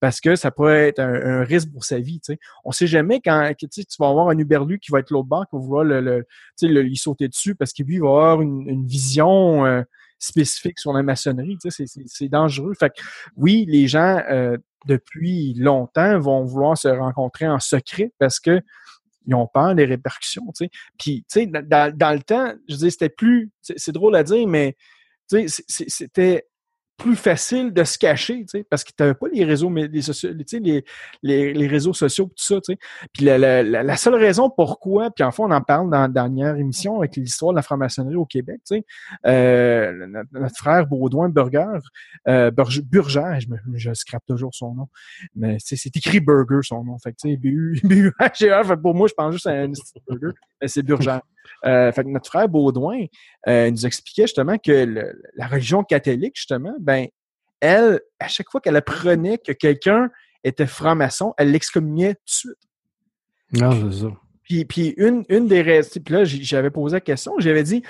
Parce que ça pourrait être un, risque pour sa vie. On sait jamais quand, tu vas avoir un Uberlu qui va être l'autre bord, qui va vouloir le, lui sauter dessus parce qu'il lui va avoir une, vision euh, spécifique sur la maçonnerie, c'est dangereux. Fait que, oui, les gens, euh, depuis longtemps, vont vouloir se rencontrer en secret parce que ils ont peur des répercussions. Puis, dans, le temps, je dis, c'était plus, c'est drôle à dire, mais, c'était plus facile de se cacher, parce que tu n'avais pas les réseaux, les, les, les, les, réseaux sociaux, tout ça, tu sais. Puis la, la, la, seule raison pourquoi, puis en fait, on en parle dans la dernière émission avec l'histoire de la franc-maçonnerie au Québec, euh, notre, frère Baudouin Burger, euh, Burger, je, me, je scrape toujours son nom, mais c'est écrit Burger son nom, fait tu sais, B-U, *laughs* pour moi, je pense juste à un burger, mais c'est Burger. Euh, fait que notre frère Baudouin euh, nous expliquait justement que la religion catholique, justement, ben, elle, à chaque fois qu'elle apprenait que quelqu'un était franc-maçon, elle l'excommuniait tout de suite. Non, c'est ça. Puis, puis une, une des raisons, puis là, j'avais posé la question, j'avais dit,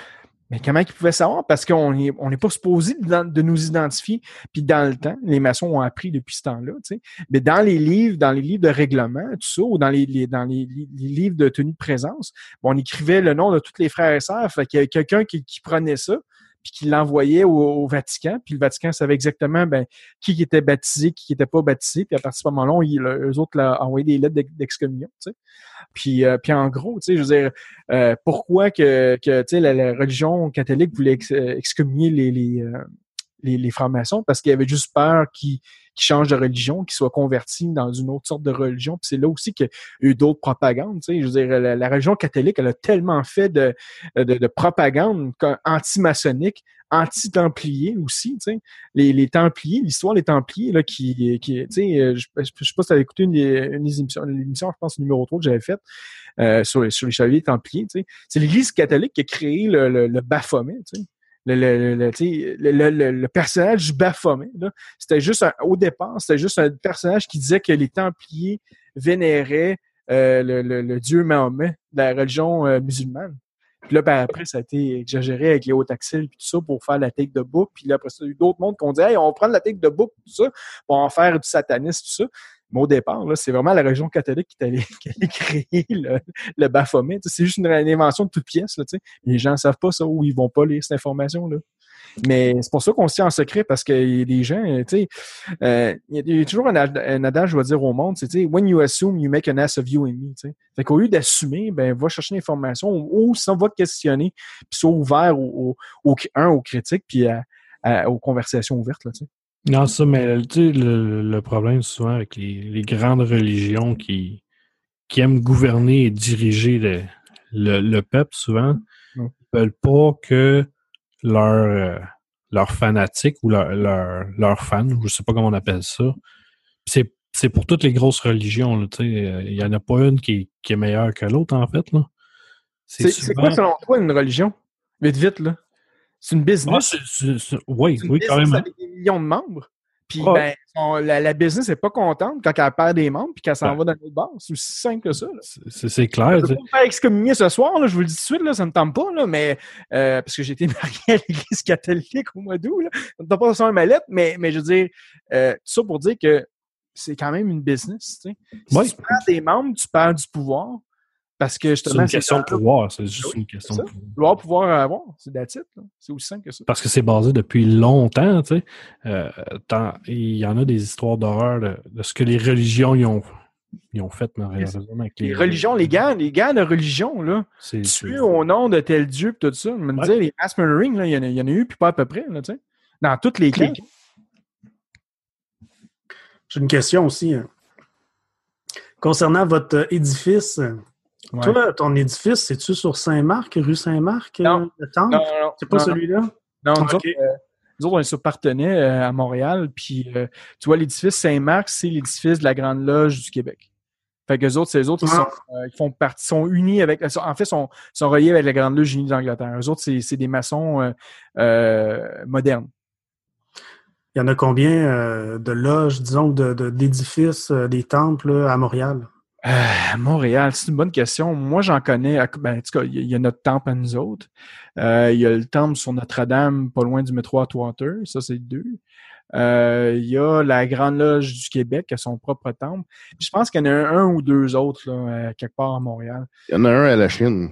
mais comment ils pouvaient savoir? Parce qu'on n'est on n'est pas supposé de, nous identifier. Puis dans le temps, les maçons ont appris depuis ce temps-là, tu sais. Mais dans les livres, dans les livres de règlement, tout ça, ou dans les, dans les, livres de tenue de présence, on écrivait le nom de tous les frères et sœurs. Fait qu'il y avait quelqu'un qui, prenait ça, puis qui l'envoyait au, Vatican, puis le Vatican savait exactement ben, qui était baptisé, qui n'était pas baptisé, puis à partir de ce moment-là, eux autres ont envoyé des lettres d'excommunion. Puis, euh, puis en gros, je veux dire, euh, pourquoi que, que sais, la, religion catholique voulait euh, excommunier les, les, les, francs-maçons parce qu'il y avait juste peur qu'ils qui changent de religion, qu'ils soient convertis dans une autre sorte de religion. Puis c'est là aussi qu'il y a eu d'autres propagandes. Je veux dire, la, religion catholique, elle a tellement fait de, de, de propagande anti-maçonnique, anti-templier aussi. Les, Templiers, l'histoire des Templiers, là, qui, sais, je, je, sais pas si tu avais écouté une, une émission, l'émission, je pense, numéro 3 que j'avais faite euh, sur, les chevaliers Templiers. C'est l'Église catholique qui a créé le, le, Baphomet. Le, le, le, personnage du Baphomet. C'était juste au départ, c'était juste un personnage qui disait que les Templiers vénéraient euh, le, dieu Mahomet de la religion euh, musulmane. Puis là, ben, après, ça a été exagéré avec les hauts taxils et tout ça pour faire la take de bouc. Puis là, après ça, il y a eu d'autres mondes qui ont dit Hey, on va prendre la take de bouc, tout ça, pour en faire du satanisme, tout ça. Mais au départ, c'est vraiment la religion catholique qui *laughs* allait, créer le, le Baphomet. C'est juste une, invention de toute pièce. Là, les gens ne savent pas ça ou ils vont pas lire cette information. Là. Mais c'est pour ça qu'on se tient en secret parce que des gens, tu sais, euh, il y, a toujours un, adage, je vais dire au monde, c'est, when you assume, you make an ass of you and me, tu sais. Fait lieu d'assumer, ben, va chercher l'information ou, ou va te questionner, puis sois ouvert au, un, aux critiques, puis aux conversations ouvertes, là. Non, ça, mais tu sais, le, problème souvent avec les, grandes religions qui, qui aiment gouverner et diriger le, le, peuple, souvent, ils veulent pas que leurs leur euh, fanatiques ou leurs leur, leur fans, je sais pas comment on appelle ça, c'est c'est pour toutes les grosses religions. Tu sais, il n'y en a pas une qui, qui est meilleure que l'autre, en fait. là. C'est quoi, selon toi, une religion? Vite, vite, là. C'est une business. Ah, oui, oui, quand même. Ça a des millions de membres. Puis ben, la, business n'est pas contente quand elle perd des membres puis qu'elle s'en va dans notre bar. C'est aussi simple que ça. C'est clair. Je ne pas excommunier ce soir, là, je vous le dis tout de suite, là, ça ne me tente pas, là, mais euh, parce que j'ai été *laughs* marié à l'église catholique au mois d'août. Ça ne tente pas de ma lettre, mais, mais je veux dire, euh, tout ça pour dire que c'est quand même une business. Tu sais. Si tu perds des membres, tu perds du pouvoir. Parce que justement. C'est une question de pouvoir, c'est juste une question de pouvoir. Vouloir pouvoir avoir, c'est titre. C'est aussi simple que ça. Parce que c'est basé depuis longtemps, tu sais. Euh, il y en a des histoires d'horreur de, ce que les religions y ont, y ont fait, malheureusement. Avec les, les religions, les gars, les gars de religion, là. Tuer au nom de tel Dieu, puis tout ça. Je me disais, les mass murdering, il y, en a eu, puis pas à peu près, là, tu sais. Dans toutes les cas. J'ai une question aussi. Hein. Concernant votre édifice, toi, ton édifice, c'est-tu sur Saint-Marc, rue Saint-Marc, euh, le temple? Non, non, C'est pas celui-là? Non, nous, autres, euh, on est sur Partenay euh, à Montréal, puis tu vois, l'édifice Saint-Marc, c'est l'édifice de la Grande Loge du Québec. Fait que les autres, c'est les autres qui ah. sont, ils font partie, sont unis avec, en fait, sont, sont reliés avec la Grande Loge unie d'Angleterre. Les autres, c'est des maçons modernes. Il y en a combien de loges, disons, d'édifices, de, des temples à Montréal? Euh, Montréal, c'est une bonne question. Moi, j'en connais. Ben, en tout cas, il y, a notre temple à nous autres. Euh, il y a le temple sur Notre-Dame, pas loin du métro Atwater. Ça, c'est deux. Euh, il y a la Grande Loge du Québec qui a son propre temple. je pense qu'il y en a un, ou deux autres là, quelque part à Montréal. Il y en a un à la Chine.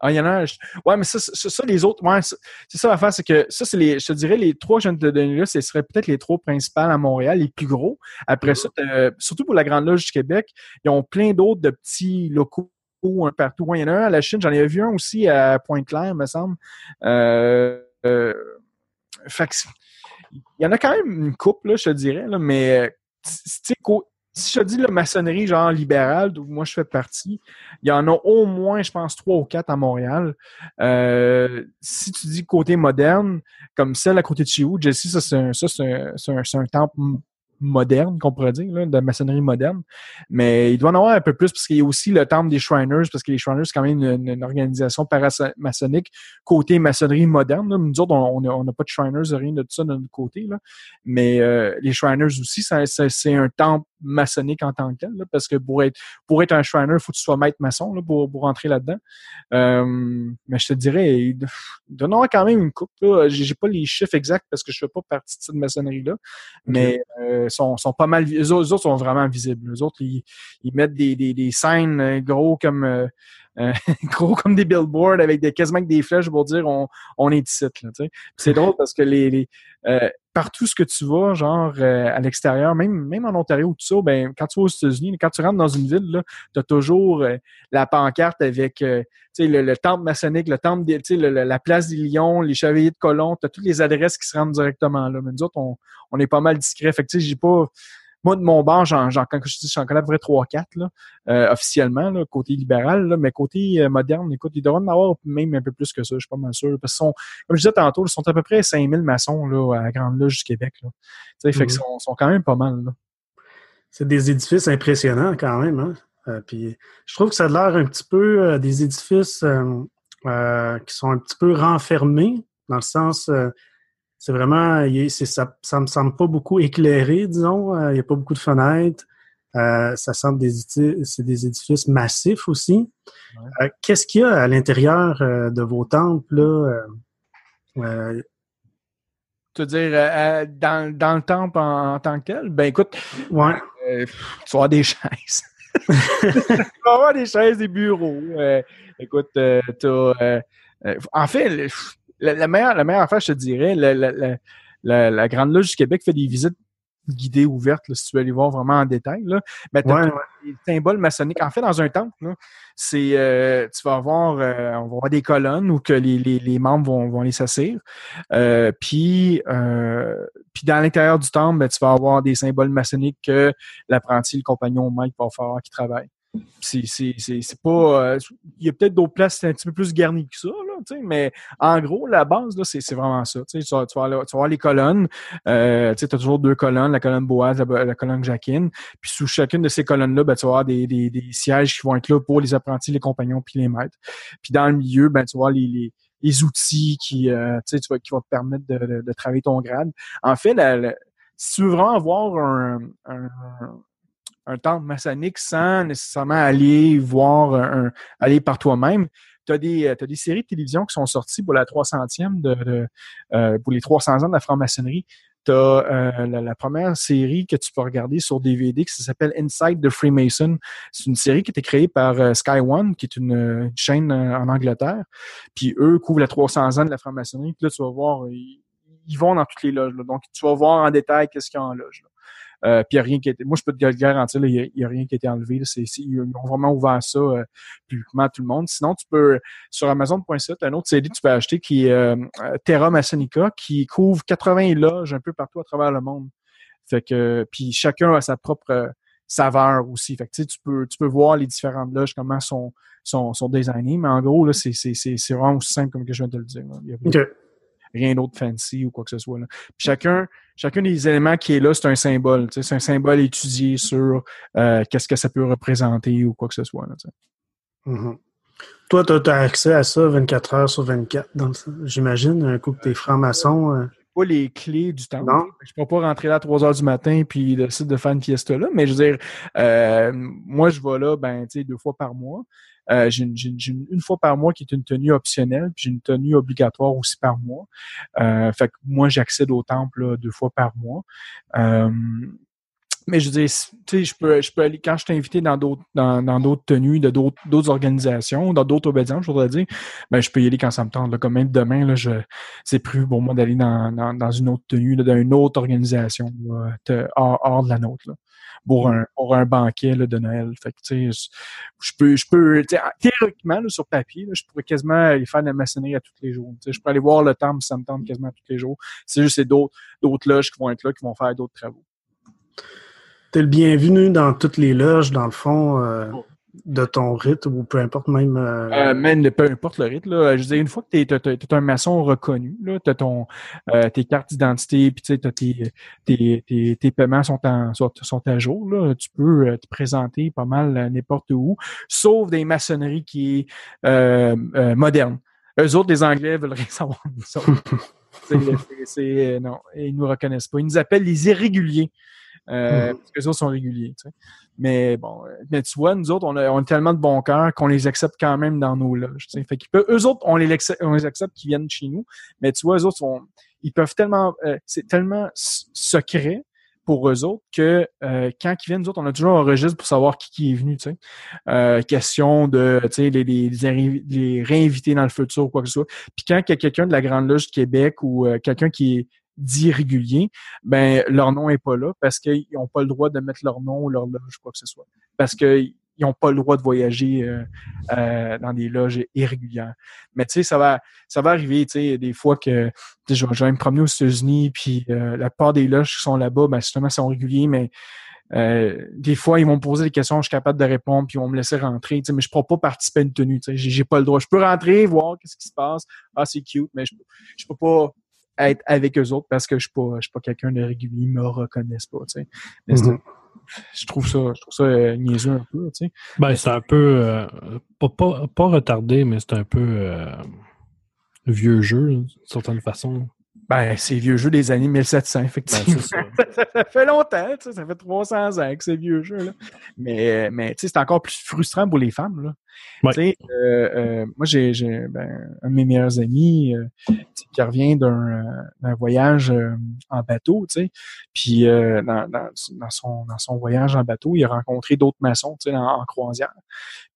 Ah, il y en a un. Ouais, mais ça, ça, les autres, ouais, c'est ça l'affaire, c'est que ça, c'est les, je te dirais, les trois que je viens de te donner là, ce seraient peut-être les trois principales à Montréal, les plus gros. Après ça, surtout pour la Grande Loge du Québec, ils ont plein d'autres de petits locaux un partout. il y en a un à la Chine, j'en ai vu un aussi à Pointe-Claire, me semble. Euh, euh, il y en a quand même une coupe, là, je te dirais, là, mais sais, si je dis la maçonnerie genre libérale, d'où moi je fais partie, il y en a au moins, je pense, trois ou quatre à Montréal. Euh, si tu dis côté moderne, comme celle à côté de chez vous, Jesse, ça c'est un, un, un, temple moderne, qu'on pourrait dire, là, de maçonnerie moderne. Mais il doit en avoir un peu plus parce qu'il y a aussi le temple des Shriners, parce que les Shriners, c'est quand même une, organisation paramaçonnique côté maçonnerie moderne. Nous autres, on n'a pas de Shriners, rien de tout ça de notre côté. Là. Mais euh, les Shriners aussi, c'est un temple maçonnique en tant que tel, parce que pour être pour être un Shriner, il faut que tu sois maître maçon là, pour, pour rentrer là-dedans. Euh, mais je te dirais, avoir quand même une coupe. J'ai pas les chiffres exacts parce que je fais pas partie de cette maçonnerie-là. Mais euh, sont, sont pas mal. Les autres, sont vraiment visibles. Les autres, ils, ils mettent des, des, des scènes euh, gros comme euh, euh, *laughs* gros comme des billboards avec des, quasiment des flèches pour dire on, on est ici. C'est drôle parce que les, les euh, partout ce que tu vas, genre euh, à l'extérieur, même, même en Ontario ou tout ça, ben, quand tu vas aux États-Unis, quand tu rentres dans une ville, tu as toujours la pancarte avec le, le, temple maçonnique, le temple des, la place des lions, les chevaliers de colons, tu as toutes les adresses qui se rendent directement là. Mais nous autres, on, on est pas mal discret. Fait que j'ai pas moi, de mon banc, j'en, j'en, quand je dis, j'en connais à peu près 3-4, là, euh, officiellement, là, côté libéral, là, mais côté euh, moderne, écoute, il devrait en avoir même un peu plus que ça, je suis pas mal sûr. Parce qu'ils sont, comme je disais tantôt, ils sont à peu près 5000 maçons là, à la Grande Loge du Québec. Là. Fait qu'ils mhm. sont, sont, quand même pas mal. Là. C'est des édifices impressionnants quand même. Hein? Euh, puis je trouve que ça a l'air un petit peu des édifices qui sont un petit peu renfermés, dans le sens c'est vraiment, ça, ça me semble pas beaucoup éclairé, disons. Euh, il n'y a pas beaucoup de fenêtres. Euh, ça semble des c'est des édifices massifs aussi. Euh, qu'est-ce qu'il y a à l'intérieur de vos temples là? Tu veux dire dans, dans, le temple en, tant que tel? Ben écoute, ouais. tu vas avoir des *laughs* chaises. *laughs* tu vas avoir des chaises, des bureaux. écoute, as, en fait, la, meilleure, la meilleure affaire, je te dirais, la, la, la, Grande Loge du Québec fait des visites guidées ouvertes, si tu veux aller voir vraiment en détail. Là. Mais ouais, les symboles maçonniques. En fait, dans un temple, c'est euh, tu vas avoir, euh, on va avoir des colonnes où que les, les, les membres vont, vont les s'assire. Euh, puis, puis dans l'intérieur du temple, ben, tu vas avoir des symboles maçonniques que l'apprenti, le compagnon, Mike va faire qui travaille. C'est pas. Il y a peut-être d'autres places un petit peu plus garnies que ça, mais en gros, la base, c'est vraiment ça. Tu, vas, tu, vas les colonnes. Euh, tu as toujours deux colonnes, la colonne Boaz, la, colonne Jacquine. Puis sous chacune de ces colonnes-là, ben, tu vas avoir des, des, des, sièges qui vont être là pour les apprentis, les compagnons, puis les maîtres. Puis dans le milieu, ben, tu vois les, les les outils qui, euh, tu vas, qui vont te permettre de, de, travailler ton grade. En fait, la, si tu veux vraiment avoir un, un, temple maçonnique sans nécessairement aller voir, un, aller par toi-même, tu as des, des séries de télévision qui sont sorties pour la 300e de, euh, pour les 300 ans de la franc-maçonnerie. Tu as euh, la, première série que tu peux regarder sur DVD qui s'appelle Inside the Freemason. C'est une série qui a été créée par euh, Sky One, qui est une, chaîne en Angleterre. Puis eux couvrent la 300 ans de la franc-maçonnerie. Puis là, tu vas voir, ils, vont dans toutes les loges. Donc, tu vas voir en détail qu'est-ce qu'il y a en loge. Euh, puis il a rien qui a été. Moi, je peux te garantir, il n'y a, rien qui a été enlevé. C'est, ils ont vraiment ouvert ça euh, publiquement à tout le monde. Sinon, tu peux, sur Amazon.ca, un autre CD que tu peux acheter qui est euh, Terra Masonica, qui couvre 80 loges un peu partout à travers le monde. Fait que, puis chacun a sa propre saveur aussi. Fait que tu peux, tu peux voir les différentes loges, comment sont, sont, sont designées, mais en gros, là, c'est, c'est, c'est, vraiment aussi simple comme que je viens de le dire. Là rien d'autre fancy ou quoi que ce soit. Là. chacun, chacun des éléments qui est là, c'est un symbole. C'est un symbole étudié sur euh, qu'est-ce que ça peut représenter ou quoi que ce soit. Là, mm-hmm. Toi, tu as accès à ça 24 heures sur 24, j'imagine, un coup que tu es franc-maçon. Euh... Pas les clés du temps. Non. Je peux pas rentrer là à 3 heures du matin puis décider de faire une fiesta là, mais je veux dire, euh, moi, je vais là ben, deux fois par mois. Euh, j'ai une, une, fois par mois qui est une tenue optionnelle, puis j'ai une tenue obligatoire aussi par mois. Euh, fait que moi, j'accède au temple deux fois par mois. Mais je dis, tu sais, je peux, je peux aller, quand je suis invité dans d'autres, dans, d'autres tenues, de d'autres, d'autres organisations, dans d'autres obédiences, je voudrais dire, ben, je peux y aller quand ça me tente, là. Comme même demain, là, je, c'est plus pour moi d'aller dans, dans, dans une autre tenue, dans une autre organisation, hors, hors, de la nôtre, là pour un, pour un banquet de Noël. Fait tu sais, je peux, je peux théoriquement, là, sur papier, là, je pourrais quasiment aller faire de la maçonnerie à tous les jours. sais, je peux aller voir le temple, ça me tente quasiment à tous les jours. C'est juste d'autres, d'autres loges qui vont être là, qui vont faire d'autres travaux. T'es le bienvenu dans toutes les loges, dans le fond. Euh, oh de ton rite ou peu importe même. Euh... euh même peu importe le rite. Là. Je veux dire, une fois que tu es, un maçon reconnu, tu as ton, euh, tes cartes d'identité, puis tu sais, tes, tes, tes, tes, paiements sont, en, sont, sont à jour. Là. Tu peux euh, te présenter pas mal n'importe où, sauf des maçonneries qui est moderne. Eux autres, les Anglais, veulent *laughs* rien savoir *laughs* c'est, non, ils nous reconnaissent pas. Ils nous appellent les irréguliers. Euh, hmm. Parce que les autres sont réguliers. Tu sais. Mais bon, euh, mais tu vois, nous autres, on a, tellement de bon cœur qu'on les accepte quand même dans nos loges. Tu sais. Fait qu'ils peuvent, eux autres, on les, accepte, on les accepte qu'ils viennent chez nous. Mais tu vois, eux autres, ils peuvent tellement, euh, c'est tellement secret pour eux autres que euh, quand ils viennent, nous autres, on a toujours un registre pour savoir qui, qui est venu. Tu sais. Euh, question de tu sais, les, les, les, réinviter dans le futur ou quoi que ce soit. Puis quand il y a quelqu'un de la Grande Loge du Québec ou quelqu'un qui régulier, ben leur nom est pas là parce qu'ils n'ont pas le droit de mettre leur nom ou leur loge, quoi que ce soit. Parce qu'ils n'ont pas le droit de voyager euh, euh, dans des loges irrégulières. Mais tu sais, ça va, ça va arriver, tu sais, des fois que je vais, me promener aux États-Unis, puis euh, la part des loges qui sont là-bas, ben justement, sont réguliers, mais des fois, ils vont me poser des questions, je suis capable de répondre, puis ils vont me laisser rentrer, mais je ne pourrais pas participer à une tenue. J'ai pas le droit. Je peux rentrer, voir qu'est-ce qui se passe. Ah, c'est cute, mais je ne peux pas être avec eux autres parce que je suis pas, je suis pas quelqu'un de régulier, ils me reconnaissent pas, tu sais. Mm-hmm. je trouve ça, je trouve ça euh, niaiseux un peu, tu sais. Ben, c'est un peu, euh, pas, pas, pas, retardé, mais c'est un peu euh, vieux jeu, d'une certaine façon. Ben, c'est vieux jeu des années 1700, effectivement. Ben, ça. fait longtemps, ça fait 300 ans que c'est vieux jeu. Là. Mais, mais c'est encore plus frustrant pour les femmes. Là. Euh, euh, moi, j'ai ben, un de mes meilleurs amis euh, qui revient d'un voyage en bateau, puis dans, dans, son, dans son voyage en bateau, il a rencontré d'autres maçons en, en croisière.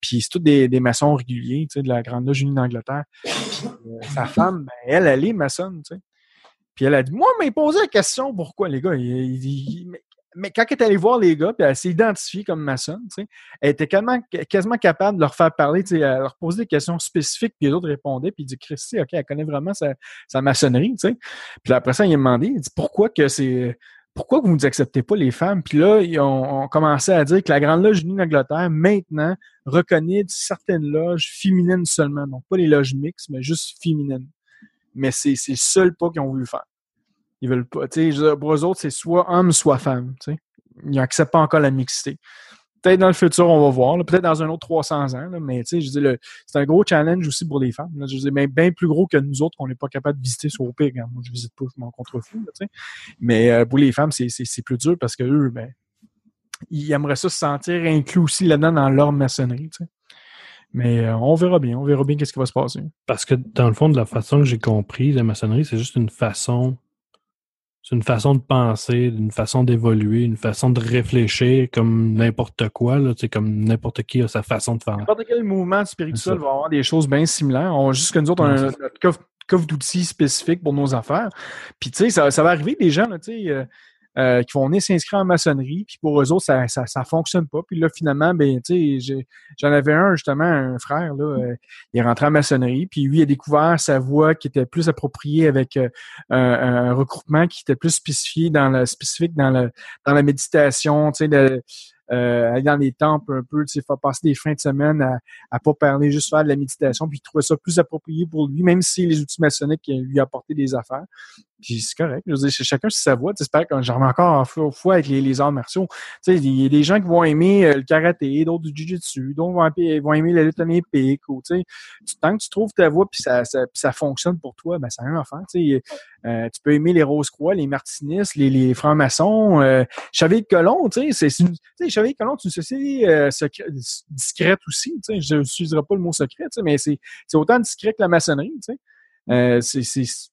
Puis c'est tous des, des maçons réguliers de la Grande Loge Unie d'Angleterre. sa femme, ben, elle, elle est maçonne. sais. Puis elle a dit, moi, mais posé la question, pourquoi les gars? mais, quand elle est allée voir les gars, puis elle s'est identifiée comme maçonne, elle était quasiment, quasiment capable de leur faire parler, elle leur poser des questions spécifiques, puis les autres répondaient, puis il dit, Christy, OK, elle connaît vraiment sa, sa maçonnerie, sais. Puis après ça, il a demandé, il dit, pourquoi que c'est pourquoi vous ne acceptez pas les femmes? Puis là, ils ont, commencé à dire que la Grande Loge unie d'Angleterre, maintenant, reconnaît certaines loges féminines seulement. Donc, pas les loges mixtes, mais juste féminines mais c'est le seul pas qu'ils ont voulu faire. Ils veulent pas. Pour eux autres, c'est soit homme, soit femme. Ils n'acceptent pas encore la mixité. peut-être dans le futur, on va voir. Peut-être dans un autre 300 ans. mais je dis, c'est un gros challenge aussi pour les femmes. je dis, même bien plus gros que nous autres qu'on n'est pas capable de visiter sur OP. moi, je visite pas, je m'en contrefous. mais euh, pour les femmes, c'est plus dur parce que eux, ben, ils aimeraient ça se sentir inclus aussi là-dedans dans leur maçonnerie. Mais euh, on verra bien. On verra bien qu'est-ce qui va se passer. Parce que dans le fond, de la façon que j'ai compris, la maçonnerie, c'est juste une façon c'est une façon de penser, une façon d'évoluer, une façon de réfléchir comme n'importe quoi. Là, comme n'importe qui a sa façon de faire. N'importe quel mouvement spirituel va avoir des choses bien similaires. On, juste que nous autres, on a notre coffre, d'outils spécifique pour nos affaires. Puis, tu sais, ça, ça, va arriver des gens, tu sais, euh, euh, qui vont venir s'inscrire en maçonnerie, puis pour eux autres, ça, ça, ça fonctionne pas. Puis là, finalement, ben, tu sais, j'en avais un, justement, un frère, là, euh, il est rentré en maçonnerie, puis lui, il a découvert sa voix qui était plus appropriée avec euh, un, regroupement qui était plus spécifié dans le spécifique dans le dans la méditation, tu sais, euh, aller dans les temples un peu, tu sais, faire passer des fins de semaine à, à pas parler, juste faire de la méditation, puis il trouvait ça plus approprié pour lui, même si les outils maçonniques lui apportaient des affaires. Puis c'est correct. Je veux dire, chacun sa voix. J'espère que j'en encore en fois avec les, les arts martiaux. Tu sais, il y a des gens qui vont aimer euh, le karaté, d'autres du jiu-jitsu, d'autres vont, vont, aimer la lutte olympique. Ou, tu sais, tant que tu trouves ta voix puis ça, ça, ça fonctionne pour toi, ben rien à faire. Tu sais, euh, tu peux aimer les Rose-Croix, les Martinistes, les, les francs-maçons, euh, Chevalier de Colomb, tu sais, c'est, tu sais, c'est une société euh, discrète aussi, tu sais, je n'utiliserai pas le mot secret, mais c'est, c'est autant discret que la maçonnerie, tu sais. Euh, c'est,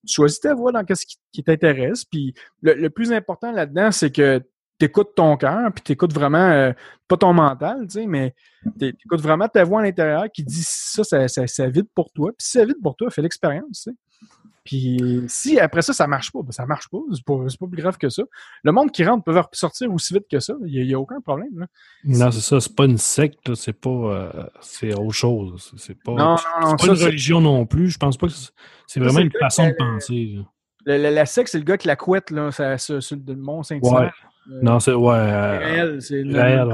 choisis ta voix dans ce qui, t'intéresse. Puis le, plus important là-dedans, c'est que tu écoutes ton cœur, puis tu écoutes vraiment, euh, pas ton mental, tu sais, mais tu écoutes vraiment ta voix à l'intérieur qui dit ça, ça, ça, ça vide pour toi. Puis si ça vide pour toi, fais l'expérience, tu sais. Puis si après ça, ça marche pas, ben ça marche pas. C'est pas, pas plus grave que ça. Le monde qui rentre peut sortir aussi vite que ça. Il n'y a, aucun problème. Là. Non, c'est ça. C'est pas une secte. C'est pas. Euh, c'est autre chose. C'est pas, non, non, pas une religion non plus. Je pense pas que c'est vraiment une façon de penser. La, secte, c'est le gars qui la couette là, sur, le Mont Saint-Hilaire. Ouais. non, c'est ouais. Euh, réel. C'est réel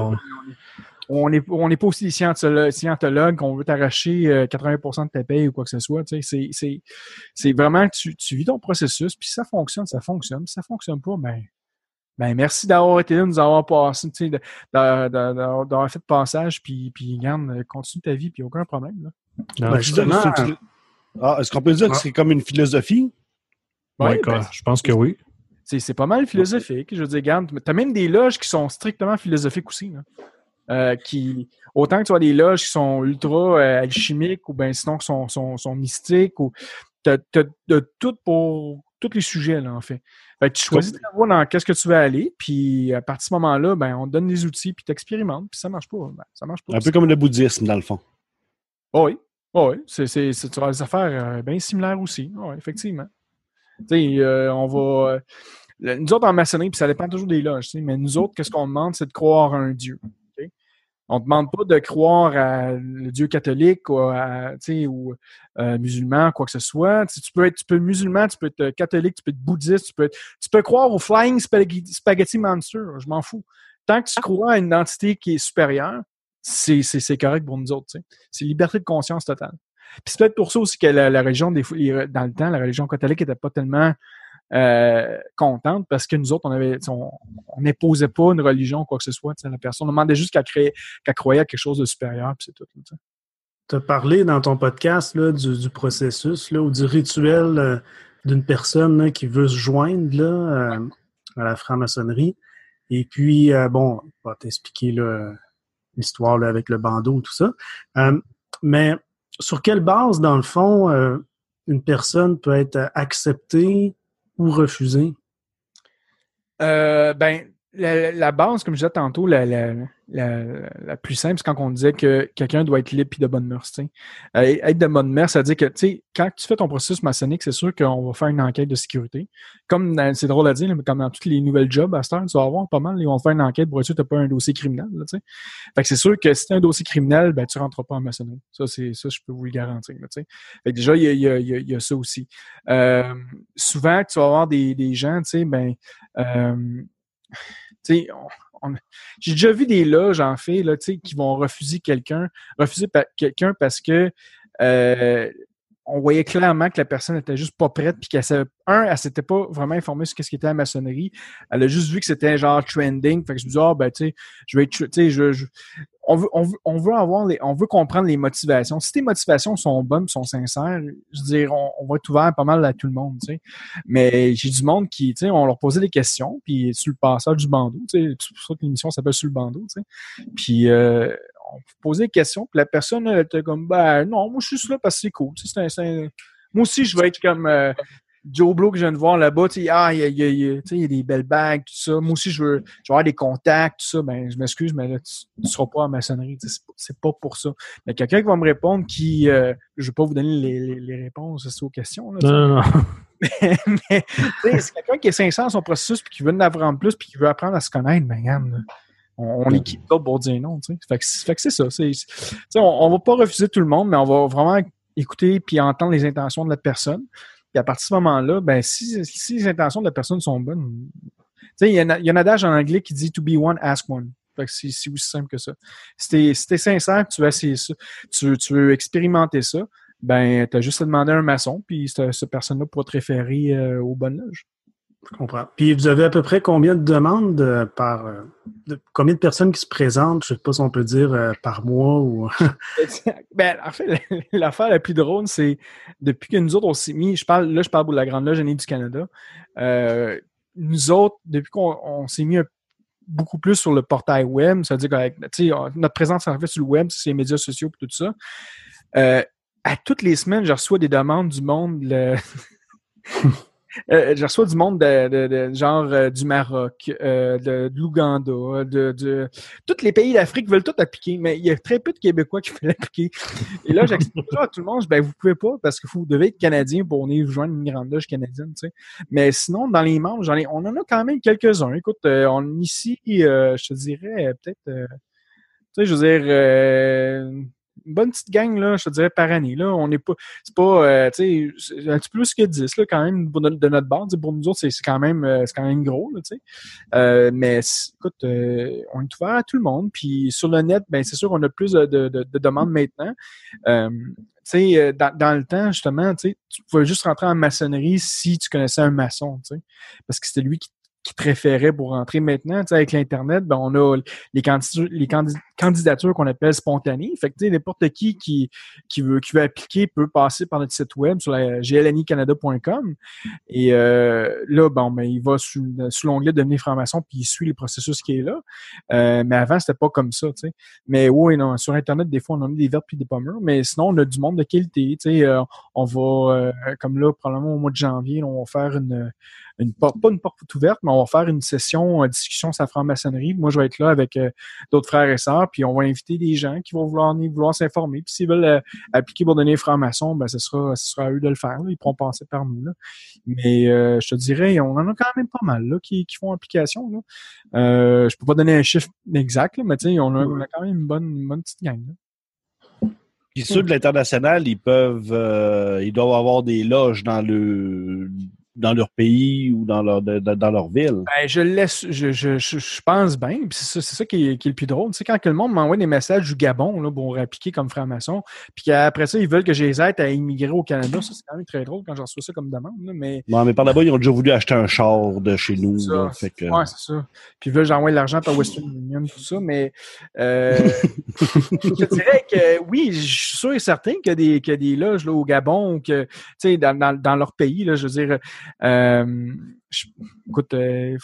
on n'est on est pas aussi scientologue qu'on veut t'arracher 80% euh, de ta paye ou quoi que ce soit. C'est vraiment que tu, tu vis ton processus, puis ça fonctionne, ça fonctionne. Si ça fonctionne pas, ben, ben merci d'avoir été là, nous avoir passé, d'avoir fait le passage, puis, puis regarde, continue ta vie, puis aucun problème. Là. Ben, justement, ah, est-ce qu'on peut dire que c'est comme une philosophie? Oui, ben, je pense que oui. C'est pas mal philosophique. Je veux dire, regarde, tu as même des loges qui sont strictement philosophiques aussi. Là. Euh, qui autant que tu as des loges qui sont ultra euh, alchimiques ou bien sinon qui sont, sont, sont mystiques ou tu as, tout pour tous les sujets là en fait. fait tu choisis de savoir dans qu'est-ce que tu veux aller puis à partir de ce moment-là ben on te donne les outils puis tu expérimentes puis ça marche pas ben, ça marche pas. Un peu comme le bouddhisme dans le fond. Oh oui. Oh oui, c'est c'est tu as des affaires euh, bien similaires aussi. Oh, effectivement. Tu sais on va nous autres en maçonnerie, puis ça dépend toujours des loges, mais nous autres, qu'est-ce qu'on demande, c'est de croire à un Dieu. On ne demande pas de croire à le Dieu catholique ou, à, ou euh, musulman, quoi que ce soit. tu peux être tu peux musulman, tu peux être catholique, tu peux être bouddhiste, tu peux, tu peux croire au Flying Spaghetti, Monster, je m'en fous. Tant que tu crois à une entité qui est supérieure, c'est correct pour nous autres. C'est liberté de conscience totale. Puis c'est peut-être pour ça aussi que la, la religion, des dans le temps, la religion catholique n'était pas tellement euh, contente parce que nous autres, on avait, on n'imposait pas une religion ou quoi que ce soit. La personne on demandait juste qu'elle qu'elle croyait à quelque chose de supérieur, puis c'est tout. Tu as parlé dans ton podcast là, du, processus là, ou du rituel euh, d'une personne qui veut se joindre là, euh, à la franc-maçonnerie. Et puis, bon, on va t'expliquer l'histoire avec le bandeau, tout ça. mais sur quelle base, dans le fond, une personne peut être acceptée ou refuser? Euh, ben, la, base, comme je disais tantôt, la, la, plus simple, c'est quand on disait que quelqu'un doit être libre et de bonne mœurs. Euh, être de bonne mœurs, ça veut dire que quand tu fais ton processus maçonnique, c'est sûr qu'on va faire une enquête de sécurité. Comme c'est drôle à dire, mais comme dans tous les nouvelles jobs à ce temps, tu vas avoir pas mal, ils vont faire une enquête pour être sûr que tu n'as pas un dossier criminel. Là, fait que c'est sûr que si tu as un dossier criminel, ben, tu ne rentres pas en maçonnerie. Ça, c'est ça, je peux vous le garantir. fait que déjà, il y a, y a, ça aussi. Euh, souvent, tu vas avoir des, des gens, tu sais, ben. Euh, j'ai déjà vu des loges, en fait, là, qui vont refuser quelqu'un, refuser quelqu'un parce que euh, on voyait clairement que la personne était juste pas prête, puis qu'elle un, elle s'était pas vraiment informée sur ce qui était la maçonnerie. Elle a juste vu que c'était genre trending. Fait que je me dis, ah, ben, tu sais, je vais être, tu sais, je, on veut, on veut, on veut avoir les, on veut comprendre les motivations. Si tes motivations sont bonnes, sont sincères, je veux dire, on, va être ouvert pas mal à tout le monde, tu sais. Mais j'ai du monde qui, tu sais, on leur posait des questions, puis sur le passage du bandeau, tu sais, c'est pour ça que l'émission s'appelle sur le bandeau, tu sais. Puis euh, on posait des questions, puis la personne elle était comme ben non, moi je suis là parce que c'est cool. C'est Moi aussi, je vais être comme euh, Joe Blow que je viens de voir là-bas, ah, il y a, y, a, y a, des belles bagues, tout ça. Moi aussi, je veux, je veux avoir des contacts, tout ça. Ben, je m'excuse, mais là, tu ne seras pas en maçonnerie. C'est pas pour ça. Mais quelqu'un qui va me répondre qui, euh, je vais pas vous donner les, les, réponses aux questions. Là, non, non, non. *laughs* mais, c'est quelqu'un qui est sincère dans son processus, puis qui veut en apprendre plus, puis qui veut apprendre à se connaître, ben, on, on les quitte pas pour dire non. Tu sais. Fait que, c'est ça. on, on va pas refuser tout le monde, mais on va vraiment écouter puis entendre les intentions de la personne. Puis à partir de ce moment-là, ben, si, si les intentions de la personne sont bonnes, il y, a, y a un adage en anglais qui dit to be one, ask one. Fait que c'est, aussi simple que ça. Si t'es, si sincère, tu veux essayer ça, tu, veux, tu veux expérimenter ça, ben, t'as juste à demander à un maçon, puis cette, personne-là pourra te référer euh, aux bonnes loges. Je comprends. Puis vous avez à peu près combien de demandes euh, par euh, combien de personnes qui se présentent, je ne sais pas si on peut dire euh, par mois ou *laughs* ben, en fait, *laughs* l'affaire la plus drôle, c'est depuis que nous autres on s'est mis, je parle, là je parle de la Grande Loge du Canada. nous autres, depuis qu'on s'est mis beaucoup plus sur le portail web, ça veut dire que notre présence en fait sur le web, c'est les médias sociaux et tout ça. à toutes les semaines, je reçois des demandes du monde. Le... *laughs* Euh, je reçois du monde de, genre euh, du Maroc, euh, de, l'Ouganda, de, de, tous les pays d'Afrique veulent tout appliquer, mais il y a très peu de Québécois qui *laughs* veulent l'appliquer. Et là, j'explique à tout le monde, ben vous pouvez pas parce que vous devez être Canadien pour venir joindre une grande loge canadienne, tu sais. Mais sinon, dans les membres, j'en ai, on en a quand même quelques-uns. Écoute, on ici, je te dirais peut-être, tu sais, je veux dire bonne petite gang, là, je te dirais, par année. Là. On n'est pas. C'est pas. Euh, tu sais, un petit peu plus que 10, là, quand même, de notre bande. Pour nous autres, c'est quand même euh, quand même gros, là, tu sais. Euh, mais écoute, on est ouvert à tout le monde. Puis sur le net, ben c'est sûr qu'on a plus de, de, de demandes maintenant. tu sais, dans, dans, le temps, justement, tu pouvais juste rentrer en maçonnerie si tu connaissais un maçon, tu sais, parce que c'était lui qui qui préférait pour rentrer maintenant. Avec l'Internet, ben, on a les, les candidatures qu'on appelle spontanées. Fait que n'importe qui, qui qui veut qui veut appliquer peut passer par notre site web sur la glnicanada.com. Et euh, là, bon, ben, il va sous, l'onglet devenir franc-maçon puis il suit le processus qui est là. Euh, mais avant, c'était pas comme ça. Mais oui, non, sur Internet, des fois, on en a des vertes puis des pommures, mais sinon, on a du monde de qualité. Euh, on va, comme là, probablement au mois de janvier, on va faire une pas une porte ouverte, mais on va faire une session de discussion sur la franc-maçonnerie. Moi, je vais être là avec euh, d'autres frères et sœurs, puis on va inviter des gens qui vont vouloir vouloir s'informer. Puis s'ils veulent euh, appliquer pour donner franc-maçon, ben ce sera, ce sera à eux de le faire. Ils pourront passer par nous. Là. Mais euh, je te dirais, on en a quand même pas mal là, qui, qui font application. Là. Euh, je peux pas donner un chiffre exact, mais tu sais, on, on a, quand même une bonne, bonne petite gang. Là. Puis ceux de l'international, ils peuvent, ils doivent avoir des loges dans le dans leur pays ou dans leur, dans leur ville. Ben, je laisse, je, je, je, pense bien. c'est ça, qui, est, qui est, le plus drôle. Tu sais, quand que le monde m'envoie des messages du Gabon là, pour appliquer comme franc-maçon, puis qu'après ça, ils veulent que je les aide à immigrer au Canada, ça, c'est quand même très drôle quand j'en reçois ça comme demande. mais... Non, mais par là-bas, ils ont déjà voulu acheter un char de chez nous. Ça, fait que... Ouais, c'est ça. Puis ils veulent que j'envoie de l'argent par Western Union, tout ça. Mais euh, *laughs* je dirais que oui, je suis sûr et certain qu'il y a des, a des loges là, au Gabon, que, tu sais, dans, dans, dans, leur pays, là, je veux dire, euh, écoute, euh,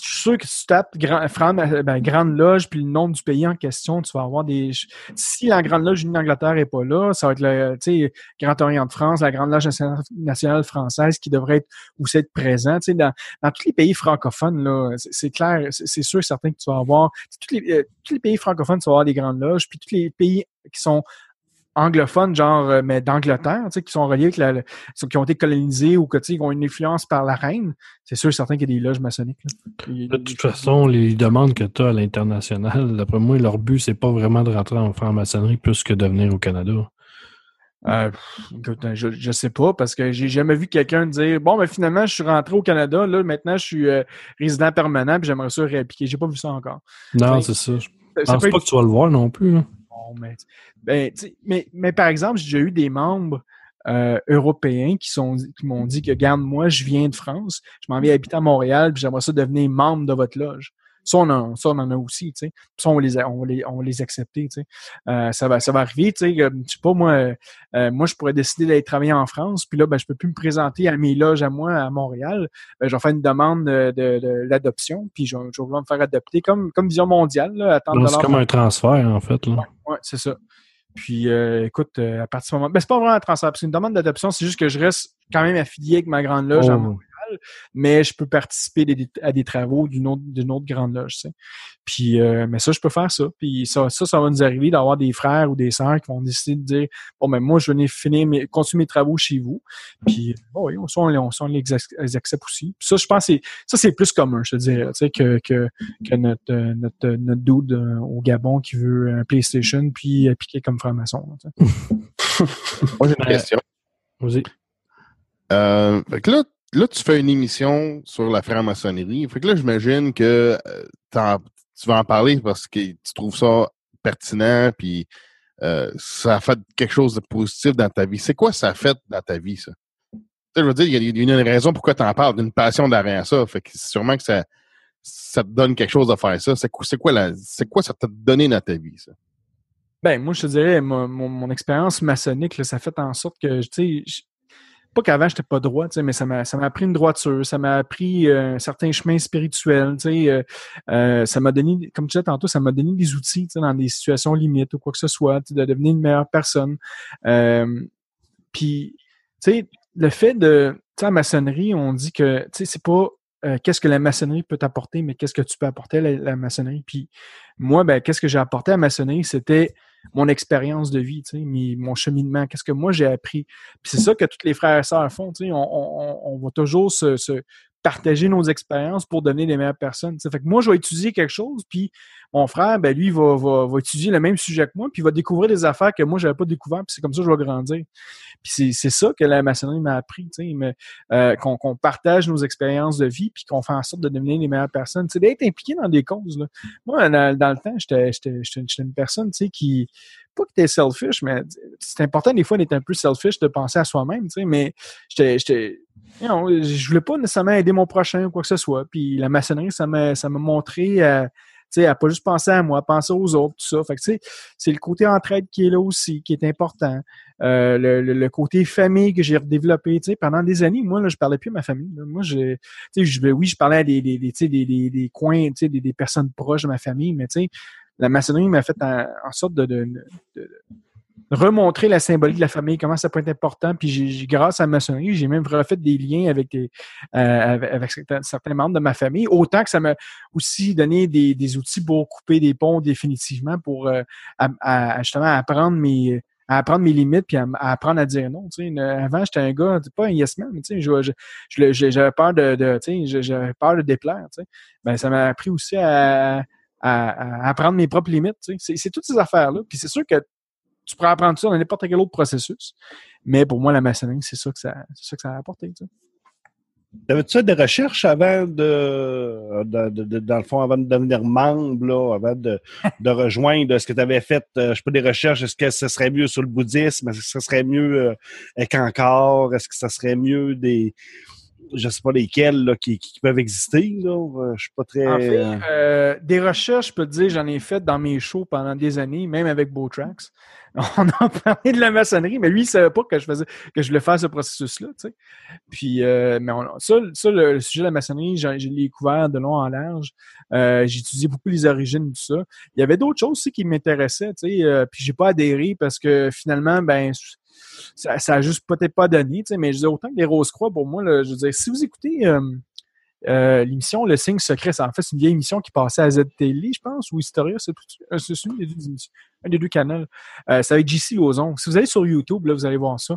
je suis sûr que si tu tapes grand, ben, Grande Loge puis le nom du pays en question, tu vas avoir des. Si la Grande Loge d'Angleterre n'est pas là, ça va être le Grand Orient de France, la Grande Loge nationale française qui devrait être aussi être présent. Dans, dans tous les pays francophones, là, c'est clair, c'est sûr et certain que tu vas avoir. Tous les, euh, tous les pays francophones, tu vas avoir des grandes loges, puis tous les pays qui sont anglophones, genre, euh, mais d'Angleterre, tu sais, qui sont reliés avec la, qui ont été colonisés ou que, tu sais, qui ont une influence par la reine, c'est sûr certain qu'il y a des loges maçonniques. De toute façon, les demandes que tu as à l'international, d'après moi, leur but, c'est pas vraiment de rentrer en franc-maçonnerie plus que de venir au Canada. Euh, je, je sais pas, parce que j'ai jamais vu quelqu'un dire Bon, mais finalement, je suis rentré au Canada, là, maintenant, je suis euh, résident permanent, puis j'aimerais ça réappliquer. J'ai pas vu ça encore. Non, c'est ça. Je pense pas, que tu vas le voir non plus. Mais, ben, mais, mais par exemple, j'ai eu des membres euh, européens qui sont qui m'ont dit que, garde moi, je viens de France, je m'en vais habiter à Montréal, puis j'aimerais ça devenir membre de votre loge. Ça, on en, ça, on en a aussi, tu sais. Ça, on les, a, on les, on les accepter, tu sais. Euh, ça va, ça va arriver, tu sais. Je sais pas, moi, euh, moi, je pourrais décider d'aller travailler en France, puis là, ben, je peux plus me présenter à mes loges à moi à Montréal. Ben, je vais faire une demande de, de, l'adoption, puis je, je, vais me faire adopter comme, comme Vision mondiale, là, C'est comme un transfert, en fait, là. Ouais, c'est ça. Puis, euh, écoute, à partir de ce moment, ben, c'est pas vraiment un transfert, c'est une demande d'adoption, c'est juste que je reste quand même affilié avec ma grande loge à oh. Montréal mais je peux participer à des travaux d'une autre, d'une autre grande loge. Puis, euh, mais ça, je peux faire ça. Puis ça, ça, ça va nous arriver d'avoir des frères ou des sœurs qui vont décider de dire bon, ben moi, je venais finir mes, continuer mes travaux chez vous. Puis, bon, oui, on, on, on, les accepte aussi. Puis ça, je pense, que ça, c'est plus commun, je te dirais, tu sais, que, que, que notre, notre, notre dude euh, au Gabon qui veut un PlayStation puis appliquer comme franc-maçon. *laughs* moi, j'ai une question. Vas-y. Euh, là, là, tu fais une émission sur la franc-maçonnerie. Fait que là, j'imagine que euh, tu vas en parler parce que tu trouves ça pertinent, puis euh, ça a fait quelque chose de positif dans ta vie. C'est quoi ça a fait dans ta vie, ça? Je veux dire, il y, a une raison pourquoi tu en parles, d'une passion derrière ça. Fait que sûrement que ça, ça te donne quelque chose de faire ça. C'est quoi, c'est quoi ça t'a donné dans ta vie, ça? Ben, moi, je te dirais, mon, mon, expérience maçonnique, ça fait en sorte que, tu sais, pas qu'avant, j'étais pas droit, mais ça m'a, ça m'a appris une droiture, ça m'a appris euh, un certain chemin spirituel, euh, euh, ça m'a donné, comme tu disais tantôt, ça m'a donné des outils dans des situations limites ou quoi que ce soit, de devenir une meilleure personne. Puis, tu sais, le fait de, tu la maçonnerie, on dit que, tu sais, c'est pas qu'est-ce que la maçonnerie peut t'apporter, mais qu'est-ce que tu peux apporter à la, maçonnerie. Puis moi, ben, qu'est-ce que j'ai apporté à la maçonnerie, c'était mon expérience de vie, sais, mon cheminement, qu'est-ce que moi j'ai appris. Puis c'est ça que tous les frères et sœurs font, on, on, on va toujours se, se, partager nos expériences pour devenir les meilleures personnes. Fait que moi, je vais étudier quelque chose, puis mon frère, ben lui, va, va, va, étudier le même sujet que moi, puis il va découvrir des affaires que moi, je n'avais pas découvert, puis c'est comme ça que je vais grandir. Puis c'est ça que la maçonnerie m'a appris, euh, qu'on partage nos expériences de vie, puis qu'on fait en sorte de devenir les meilleures personnes. C'est d'être impliqué dans des causes. Moi, dans le temps, j'étais une personne qui pas que tu es selfish, mais c'est important des fois d'être un peu selfish, de penser à soi-même, tu sais, mais j'étais je voulais pas nécessairement aider mon prochain ou quoi que ce soit. Puis la maçonnerie, ça m'a, montré à, à pas juste penser à moi, penser aux autres, tout ça. Fait que, c'est le côté entraide qui est là aussi, qui est important. Euh, le, côté famille que j'ai redéveloppé, pendant des années, moi, là, je parlais plus à ma famille. Moi, je, je, oui, je parlais à des, des, des, des, des coins, des, des personnes proches de ma famille, mais la maçonnerie m'a fait en, sorte de, remontrer la symbolique de la famille, comment ça peut être important. Puis grâce à la maçonnerie, j'ai même refait des liens avec, euh, certains, membres de ma famille, autant que ça m'a aussi donné des, outils pour couper des ponts définitivement, pour euh, justement apprendre mes à apprendre mes limites puis à, apprendre à dire non. Avant, j'étais un gars, pas un yes man, mais j'avais peur de, j'avais peur de déplaire. Ben, ça m'a appris aussi à, à, apprendre mes propres limites. C'est toutes ces affaires-là. Puis c'est sûr que tu pourrais apprendre ça dans n'importe quel autre processus. Mais pour moi, la maçonnerie, c'est ça que ça, ça que ça a apporté. Tu Avais-tu fait des recherches avant de, dans le fond, avant de devenir membre, là, avant de, de rejoindre? Ce que tu avais fait, euh, je sais pas, des recherches, est-ce que ce serait mieux sur le bouddhisme, est-ce que ce serait mieux euh, avec encore, est-ce que ça serait mieux des, je sais pas lesquels là, qui, qui, peuvent exister. Là. Euh, je suis pas très. En fait, des recherches, je peux te dire, j'en ai fait dans mes shows pendant des années, même avec Botrax. *laughs* on a parlé de la maçonnerie, mais lui, il savait pas que je faisais, que je voulais faire ce processus-là, tu sais. Puis, euh, mais ça, ça, le, sujet de la maçonnerie, j'ai l'ai couvert de long en large. Euh, j'ai étudié beaucoup les origines de ça. Il y avait d'autres choses aussi qui m'intéressaient, tu sais. Euh, puis j'ai pas adhéré parce que finalement, ben, ça, ça a juste peut-être pas donné, tu sais. Mais je dis autant que les Rose-Croix, pour moi, je veux dire, si vous écoutez euh, euh, l'émission Le Signe Secret, c'est en fait une vieille émission qui passait à ZTL, je pense, ou Historia, c'est une des deux émissions, un des deux canaux. Euh, c'est avec JC Ozon. Si vous allez sur YouTube, là, vous allez voir ça,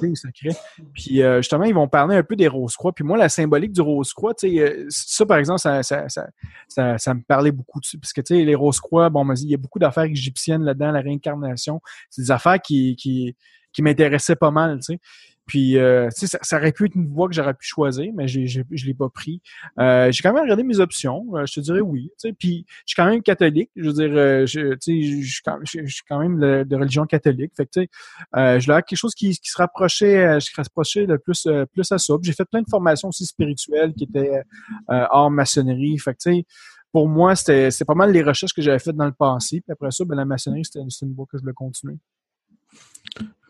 Signe Secret. Puis euh, justement, ils vont parler un peu des Rose-Croix. Puis moi, la symbolique du Rose-Croix, euh, ça, par exemple, ça, ça, ça, me parlait beaucoup dessus. Parce que tu sais, les Rose-Croix, bon, il y a beaucoup d'affaires égyptiennes là-dedans, la réincarnation. C'est des affaires qui, qui m'intéressaient pas mal, tu sais. Puis, euh, ça, ça aurait pu être une voie que j'aurais pu choisir, mais je l'ai pas pris. Euh, j'ai quand même regardé mes options. Euh, je te dirais oui. Tu sais, puis, je suis quand même catholique. Je veux dire, je, tu sais, je, suis quand même de, religion catholique. Fait que, tu sais, je voulais quelque chose qui, qui se rapprochait, je se le plus, plus à ça. j'ai fait plein de formations aussi spirituelles qui étaient hors maçonnerie. Fait que, tu sais, pour moi, c'était, c'est pas mal les recherches que j'avais faites dans le passé. Puis après ça, ben, la maçonnerie, c'était une voie que je voulais continuer.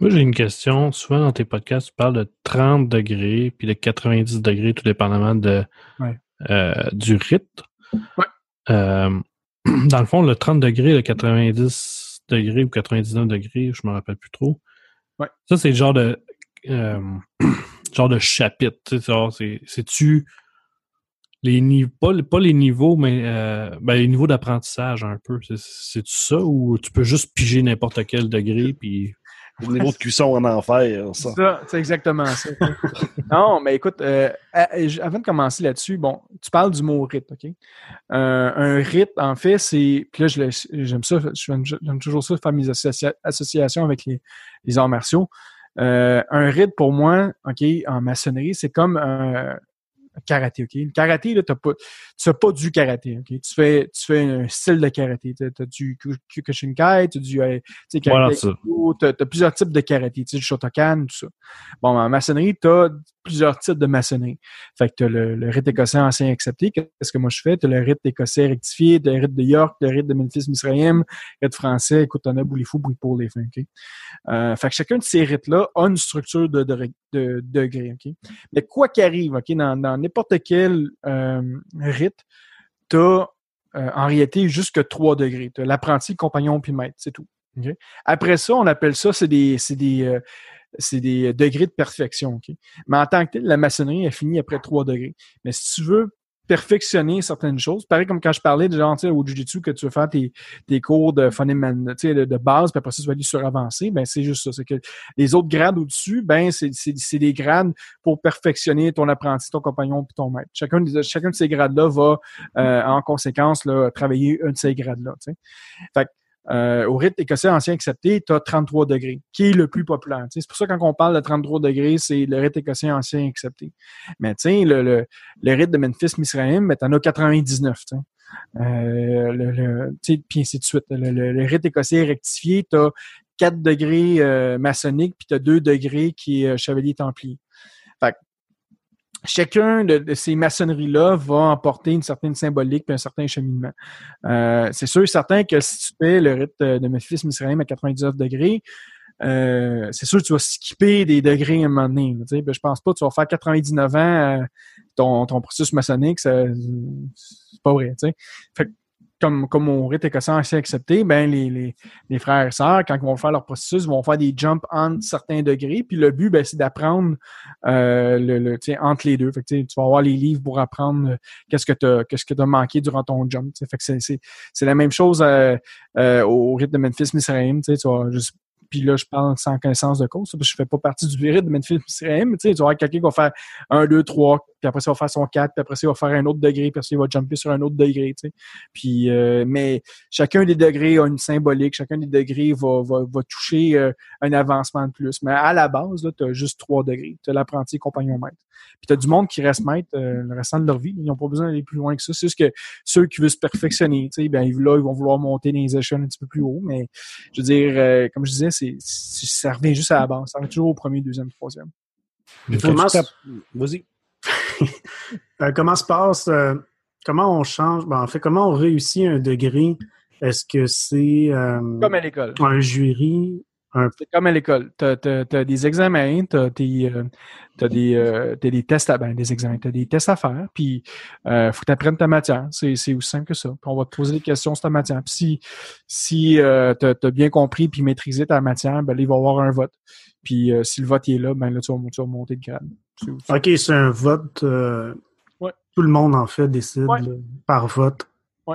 Moi, j'ai une question. Souvent, dans tes podcasts, tu parles de 30 degrés puis de 90 degrés, tout dépendamment de, euh, du rythme. Euh, *clears throat* dans le fond, le 30 degrés, le 90 degrés ou 99 degrés, je me rappelle plus trop. Ça, c'est le genre de euh, *clears throat* genre de chapitre. C'est-tu les niveaux, pas, pas, les niveaux, mais ben, les niveaux d'apprentissage un peu. C'est-tu ça ou tu peux juste piger n'importe quel degré puis le niveau de cuisson en enfer, ça. C'est exactement ça. *laughs* non, mais écoute, euh, avant de commencer là-dessus, bon, tu parles du mot rite, OK? Euh, un rite, en fait, c'est. Puis là, j'aime ça, j'aime toujours ça, faire mes associations avec les, les arts martiaux. Euh, un rite, pour moi, OK, en maçonnerie, c'est comme un, karaté, OK? Le karaté, là, t'as pas, tu fais pas du karaté, OK? Tu fais, tu fais un style de karaté. Tu as, du Kyokushinkai, tu as du, euh, tu sais, karaté, tu as, plusieurs types de karaté, tu le Shotokan, tout ça. Bon, en maçonnerie, tu as plusieurs types de maçonnerie. Fait que tu as le, rite écossais ancien accepté. Qu'est-ce que moi je fais? Tu as le rite écossais rectifié, tu as le rite de York, le rite de Memphis Misraïm, le rite français, écoute, t'en as fous, bouille pour les fins, OK? Euh, fait que chacun de ces rites-là a une structure de, de, de, degré, OK? Mais quoi qu'arrive, OK, dans n'importe quel euh, rite, tu as euh, en réalité jusque 3 degrés. Tu as l'apprenti, compagnon, puis maître, c'est tout. Après ça, on appelle ça, c'est des, des, euh, des degrés de perfection. Mais en tant que tel, la maçonnerie est finie après 3 degrés. Mais si tu veux perfectionner certaines choses. Pareil comme quand je parlais de genre, au Jiu-Jitsu, que tu veux faire tes, tes cours de phonème de, de base, puis après ça, tu vas aller sur avancé, ben c'est juste ça. C'est que les autres grades au-dessus, ben c'est des grades pour perfectionner ton apprenti, ton compagnon puis ton maître. Chacun de, chacun de ces grades-là va, euh, en conséquence, là, travailler un de ces grades-là. Fait euh, au rythme écossais ancien accepté, tu as 33 degrés, qui est le plus populaire. C'est pour ça quand on parle de 33 degrés, c'est le rythme écossais ancien accepté. Mais tu le, le, le rythme de Memphis Misraïm, ben, tu en as 99. Euh, le, puis ainsi de suite. Le, le, rythme écossais rectifié, tu as 4 degrés euh, maçonniques, puis tu as 2 degrés qui est euh, chevalier templier. Chacun de, ces maçonneries-là va emporter une certaine symbolique et un certain cheminement. Euh, c'est sûr et certain que si tu fais le rite de Memphis Misraïm à 99 degrés, euh, c'est sûr que tu vas skipper des degrés à un moment donné. Tu sais, ben, je pense pas que tu vas faire 99 ans euh, ton, ton processus maçonnique, c'est pas vrai. Tu sais. Fait comme, comme mon rite écossais assez accepté, ben les, les, les, frères et sœurs, quand ils vont faire leur processus, vont faire des jumps entre certains degrés. Puis le but, ben, c'est d'apprendre euh, le, le entre les deux. Fait que, tu vas avoir les livres pour apprendre euh, qu'est-ce que tu as, qu'est-ce que as manqué durant ton jump. Fait que c'est la même chose euh, euh, au rite de Memphis Misraim. Tu vas juste puis là, je parle sans connaissance de cause, parce que je fais pas partie du vérité de Memphis mais tu sais, tu vas quelqu'un qui va faire un, deux, trois, puis après ça, il va faire son 4, puis après ça, il va faire un autre degré, puis après il va jumper sur un autre degré, tu. Puis, euh, mais chacun des degrés a une symbolique, chacun des degrés va, va, va toucher euh, un avancement de plus. Mais à la base, tu as juste trois degrés. Tu as l'apprenti compagnon maître. Puis tu as du monde qui reste maître euh, le restant de leur vie. Ils n'ont pas besoin d'aller plus loin que ça. C'est juste que ceux qui veulent se perfectionner, sais, ben, là, ils vont vouloir monter dans les échelles un petit peu plus haut. Mais je veux dire, comme je disais, c'est, ça revient juste à la base. Ça revient toujours au premier, deuxième, troisième. Vas-y. *laughs* Euh, comment se passe, euh, comment on change, ben, en fait, comment on réussit un degré? Est-ce que c'est euh, comme à l'école. Un jury? C'est comme à l'école. Tu as, des examens, tu as, des, des tests à ben, des examens, as des tests à faire, puis il faut que tu apprennes ta matière. C'est aussi simple que ça. Puis on va te poser des questions sur ta matière. Puis si, si tu as, bien compris puis maîtrisé ta matière, ben, il va y avoir un vote. Puis si le vote est là, ben là, tu vas, tu vas monter de grade. OK, c'est un vote. Euh, tout le monde, en fait, décide par vote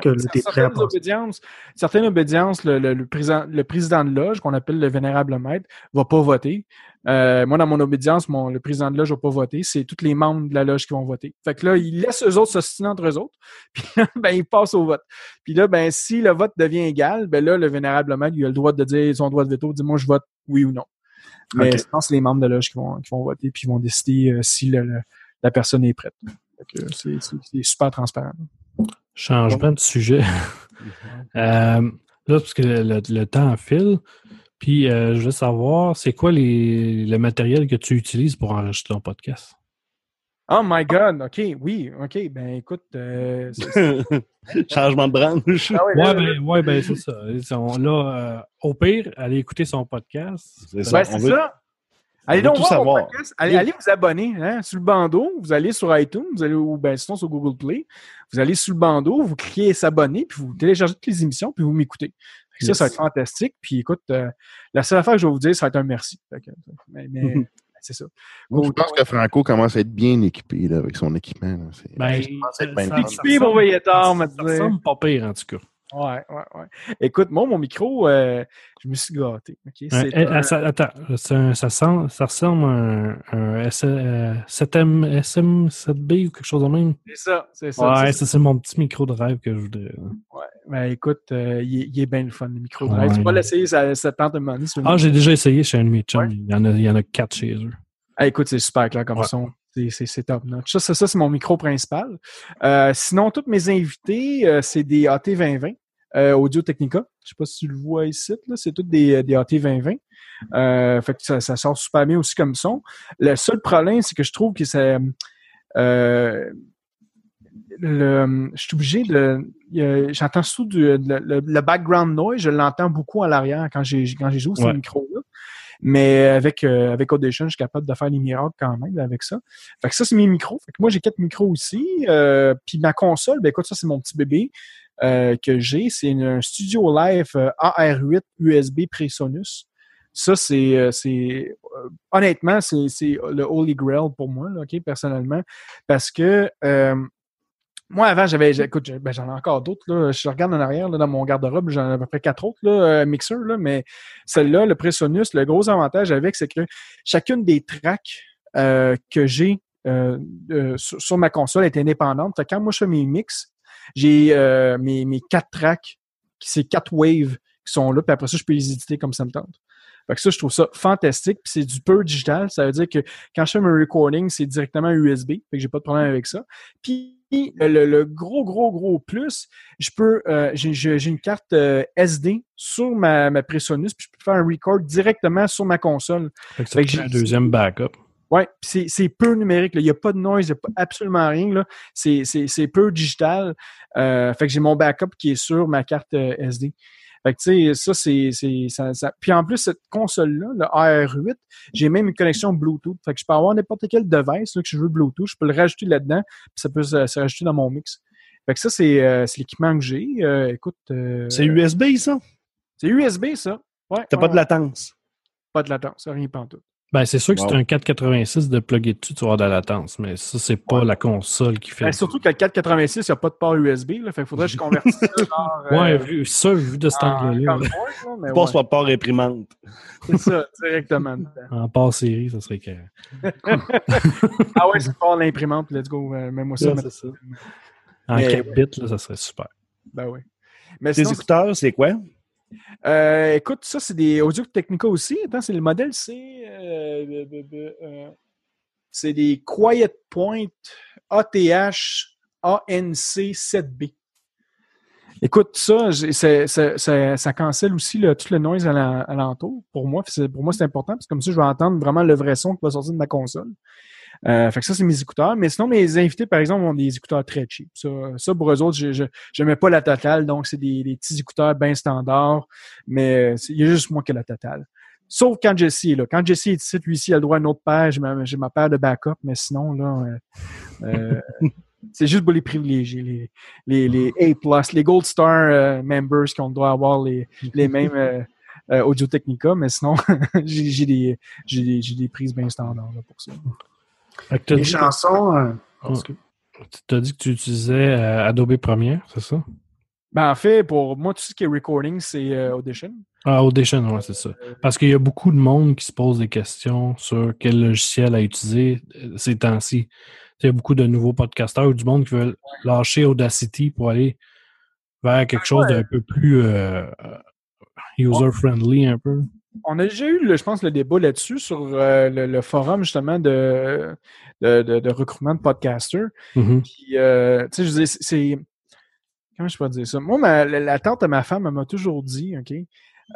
que tu es prêt à obédiences, Certaines obédiences, le, le, président, le président de loge, qu'on appelle le vénérable maître, va pas voter. Euh, moi, dans mon obédience, mon, le président de loge va pas voter. C'est tous les membres de la loge qui vont voter. Fait que là, il laisse eux autres s'ostiner entre eux autres. *laughs* Puis là, ben, il passe au vote. Puis là, ben, si le vote devient égal, ben là, le vénérable maître, il a le droit de dire son droit de veto, dit moi, je vote oui ou non. Mais sinon, c'est les membres de loge qui vont, qui vont voter puis ils vont décider euh, si le- la personne est prête. C'est super transparent. Changement de sujet. *laughs* Euh, là, parce que le, le temps file. Puis, euh, je veux savoir, c'est quoi les, le matériel que tu utilises pour enregistrer ton podcast? Oh my God! OK, oui, OK. Ben écoute, euh, *laughs* Changement de branche. Ah ouais, là, Ouais, ben, ouais, ben c'est ça. Là, euh, au pire, allez écouter son podcast. C'est ça. Ben, c'est veut- ça. Allez donc tout voir mon savoir. podcast. Allez, allez vous abonner hein, sur le bandeau. Vous allez sur iTunes, vous allez, ou ben, sinon sur Google Play. Vous allez sur le bandeau, vous cliquez s'abonner, puis vous téléchargez toutes les émissions, puis vous m'écoutez. Ça, ça va être fantastique. Puis écoute, euh, la seule affaire que je vais vous dire, ça va être un merci. Que, mais mais, c'est ça. Moi, je pense que Franco commence à être bien équipé là, avec son équipement. là. C'est- Ben, je pense être bien fun. Équipé pour veiller tard, me Ça dire. ressemble pas pire, en tout cas. Ouais, ouais, ouais. Écoute, moi, mon micro, euh, je me suis gâté. Un- ça- attends, un- ça, sent- ça ressemble à un, un S- euh, 7M, SM7B ou quelque chose de même. c'est ça, c'est ça. Ouais, c'est ça, c'est mon petit micro de rêve que je voudrais. Ouais. Ben écoute, euh, il, est, bien le fun, le micro Ouais. drive. Tu vas l'essayer, ça, ça tente de demander. Ah, j'ai déjà essayé chez un de mes chums. Ouais. Il, y en a, il y en a quatre chez eux. Ah, écoute, c'est super clair comme son. C'est- top notch. Ça, ça, ça, c'est mon micro principal. Euh, sinon, tous mes invités, euh, c'est des AT2020 euh, Audio Technica. Je sais pas si tu le vois ici. là, C'est tous des, des AT2020. Euh, fait que ça, ça sort super bien aussi comme son. Le seul problème, c'est que je trouve que c'est... Le, je suis obligé de. J'entends surtout du, le, le- le background noise, je l'entends beaucoup à l'arrière quand j'ai quand j'ai joué ce Ouais. micro-là. Mais avec, euh, avec Audition, je suis capable de faire des miracles quand même avec ça. Fait que ça, c'est mes micros. Fait que moi, j'ai quatre micros aussi. Euh, puis ma console, ben écoute, ça, c'est mon petit bébé euh, que j'ai. C'est un Studio Live euh, AR8 USB Presonus. Ça, c'est, euh, c'est euh, honnêtement, c'est, le Holy Grail pour moi, là, ok, personnellement, parce que euh, moi, avant, j'avais, écoute, ben, j'en ai encore d'autres. Là. Je regarde en arrière là, dans mon garde-robe, j'en ai à peu près quatre autres là, euh, mixeurs, là, mais celle-là, le Presonus, le gros avantage avec, c'est que chacune des tracks euh, que j'ai euh, euh, sur, ma console est indépendante. Fait quand moi je fais mes mix, j'ai euh, mes, mes quatre tracks, c'est quatre waves qui sont là, puis après ça, je peux les éditer comme ça me tente. Fait que ça, je trouve ça fantastique. Puis c'est du pur digital. Ça veut dire que quand je fais mes recording, c'est directement USB. Fait que j'ai pas de problème avec ça. Puis le, le gros, gros, gros plus, je peux euh, j'ai j'ai- j'ai une carte euh, SD sur ma, ma Presonus, puis je peux faire un record directement sur ma console. Fait que Fait que fait un j'ai- deuxième backup. Puis c'est peu numérique. là. Il n'y a pas de noise, il n'y a pas absolument rien. c'est peu digital. Euh, fait que j'ai mon backup qui est sur ma carte euh, SD. Fait que tu sais, ça, c'est. c'est- Ça, ça- Puis en plus, cette console-là, le AR8, j'ai même une connexion Bluetooth. Fait que je peux avoir n'importe quel device là, que je veux Bluetooth, je peux le rajouter là-dedans, puis ça peut se, se rajouter dans mon mix. Fait que ça, c'est euh, c'est l'équipement que j'ai. Euh, écoute. euh, C'est USB, ça? C'est USB, ça. Ouais, T'as ouais, pas de latence? Pas de latence, rien pantoute. Ben, c'est sûr que Wow. c'est un 486 de plugger dessus, tu vas avoir de la latence, mais ça, c'est pas Ouais. la console qui fait. Ben, surtout que le 486, il n'y a pas de port USB. Là, fait faudrait que je *laughs* convertisse ça. Genre, Ouais, euh, vu, ça, vu de cet angle-là, Passe ouais, pas port imprimante. c'est ça, directement. *laughs* en part série, ça serait que. *laughs* ah ouais, c'est pas l'imprimante, let's go, euh, mets-moi ça. Ouais, ça. En Mais- 4 bits, là, ça serait super. Ben oui. Mais Tes sinon, écouteurs, c'est quoi? Euh, écoute, ça, c'est des Audio Technica aussi. Attends, c'est le modèle, c'est. euh, c'est des Quiet Point ATH ANC 7B. Écoute, ça, ça cancelle aussi tout le noise à alentour. Pour moi, pour moi, c'est important parce que comme ça, je vais entendre vraiment le vrai son qui va sortir de ma console. Euh, fait que ça, c'est mes écouteurs. Mais sinon, mes invités, par exemple, ont des écouteurs très cheap. Ça, ça pour eux autres, je mets pas la totale, donc c'est des, des petits écouteurs bien standards. Mais c'est- il y a juste moi qui ai la totale. Sauf quand Jesse là. Quand Jesse est ici, lui ici, il a le droit à une autre paire. J'ai ma, paire de backup, mais sinon, là, euh, euh, *laughs* c'est juste pour les privilégiés, les, les, les A+, les Gold Star euh, members qui ont le droit à avoir les, les mêmes euh, euh, Audio Technica, mais sinon, *laughs* j'ai des, des, des prises bien standards là, pour ça. Les dit, chansons, euh, tu as dit que tu utilisais euh, Adobe Premiere, c'est ça? Ben, en fait, pour moi, tout ce qui est recording, c'est euh, Audition. Ah, Audition, ouais, c'est ça. Parce qu'il y a beaucoup de monde qui se pose des questions sur quel logiciel à utiliser ces temps-ci. Il y a beaucoup de nouveaux podcasteurs ou du monde qui veulent lâcher Audacity pour aller vers quelque chose d'un peu plus euh, user-friendly un peu. On a déjà eu, le- je pense, le débat là-dessus sur euh, le, le forum justement de, de, de- de recrutement de podcasters. Mhm. Puis, euh, tu sais, je dire, c'est-. Comment je peux dire ça? Moi, ma- la, tante de ma femme, elle m'a toujours dit, OK,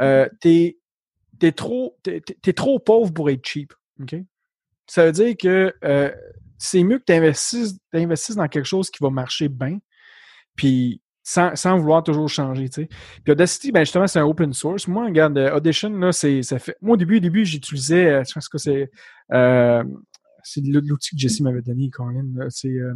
euh, t'es t'es trop, t'es- t'es trop pauvre pour être cheap. OK? Ça veut dire que euh, c'est mieux que tu investisses, dans quelque chose qui va marcher bien, puis sans, sans vouloir toujours changer. Puis Audacity, ben justement, c'est un open source. Moi, regarde, euh, Audition, là, c'est, ça fait... Moi, au début, au début, j'utilisais, euh, je pense que c'est... euh, c'est l'outil que Jesse m'avait donné, Colin. C'est euh,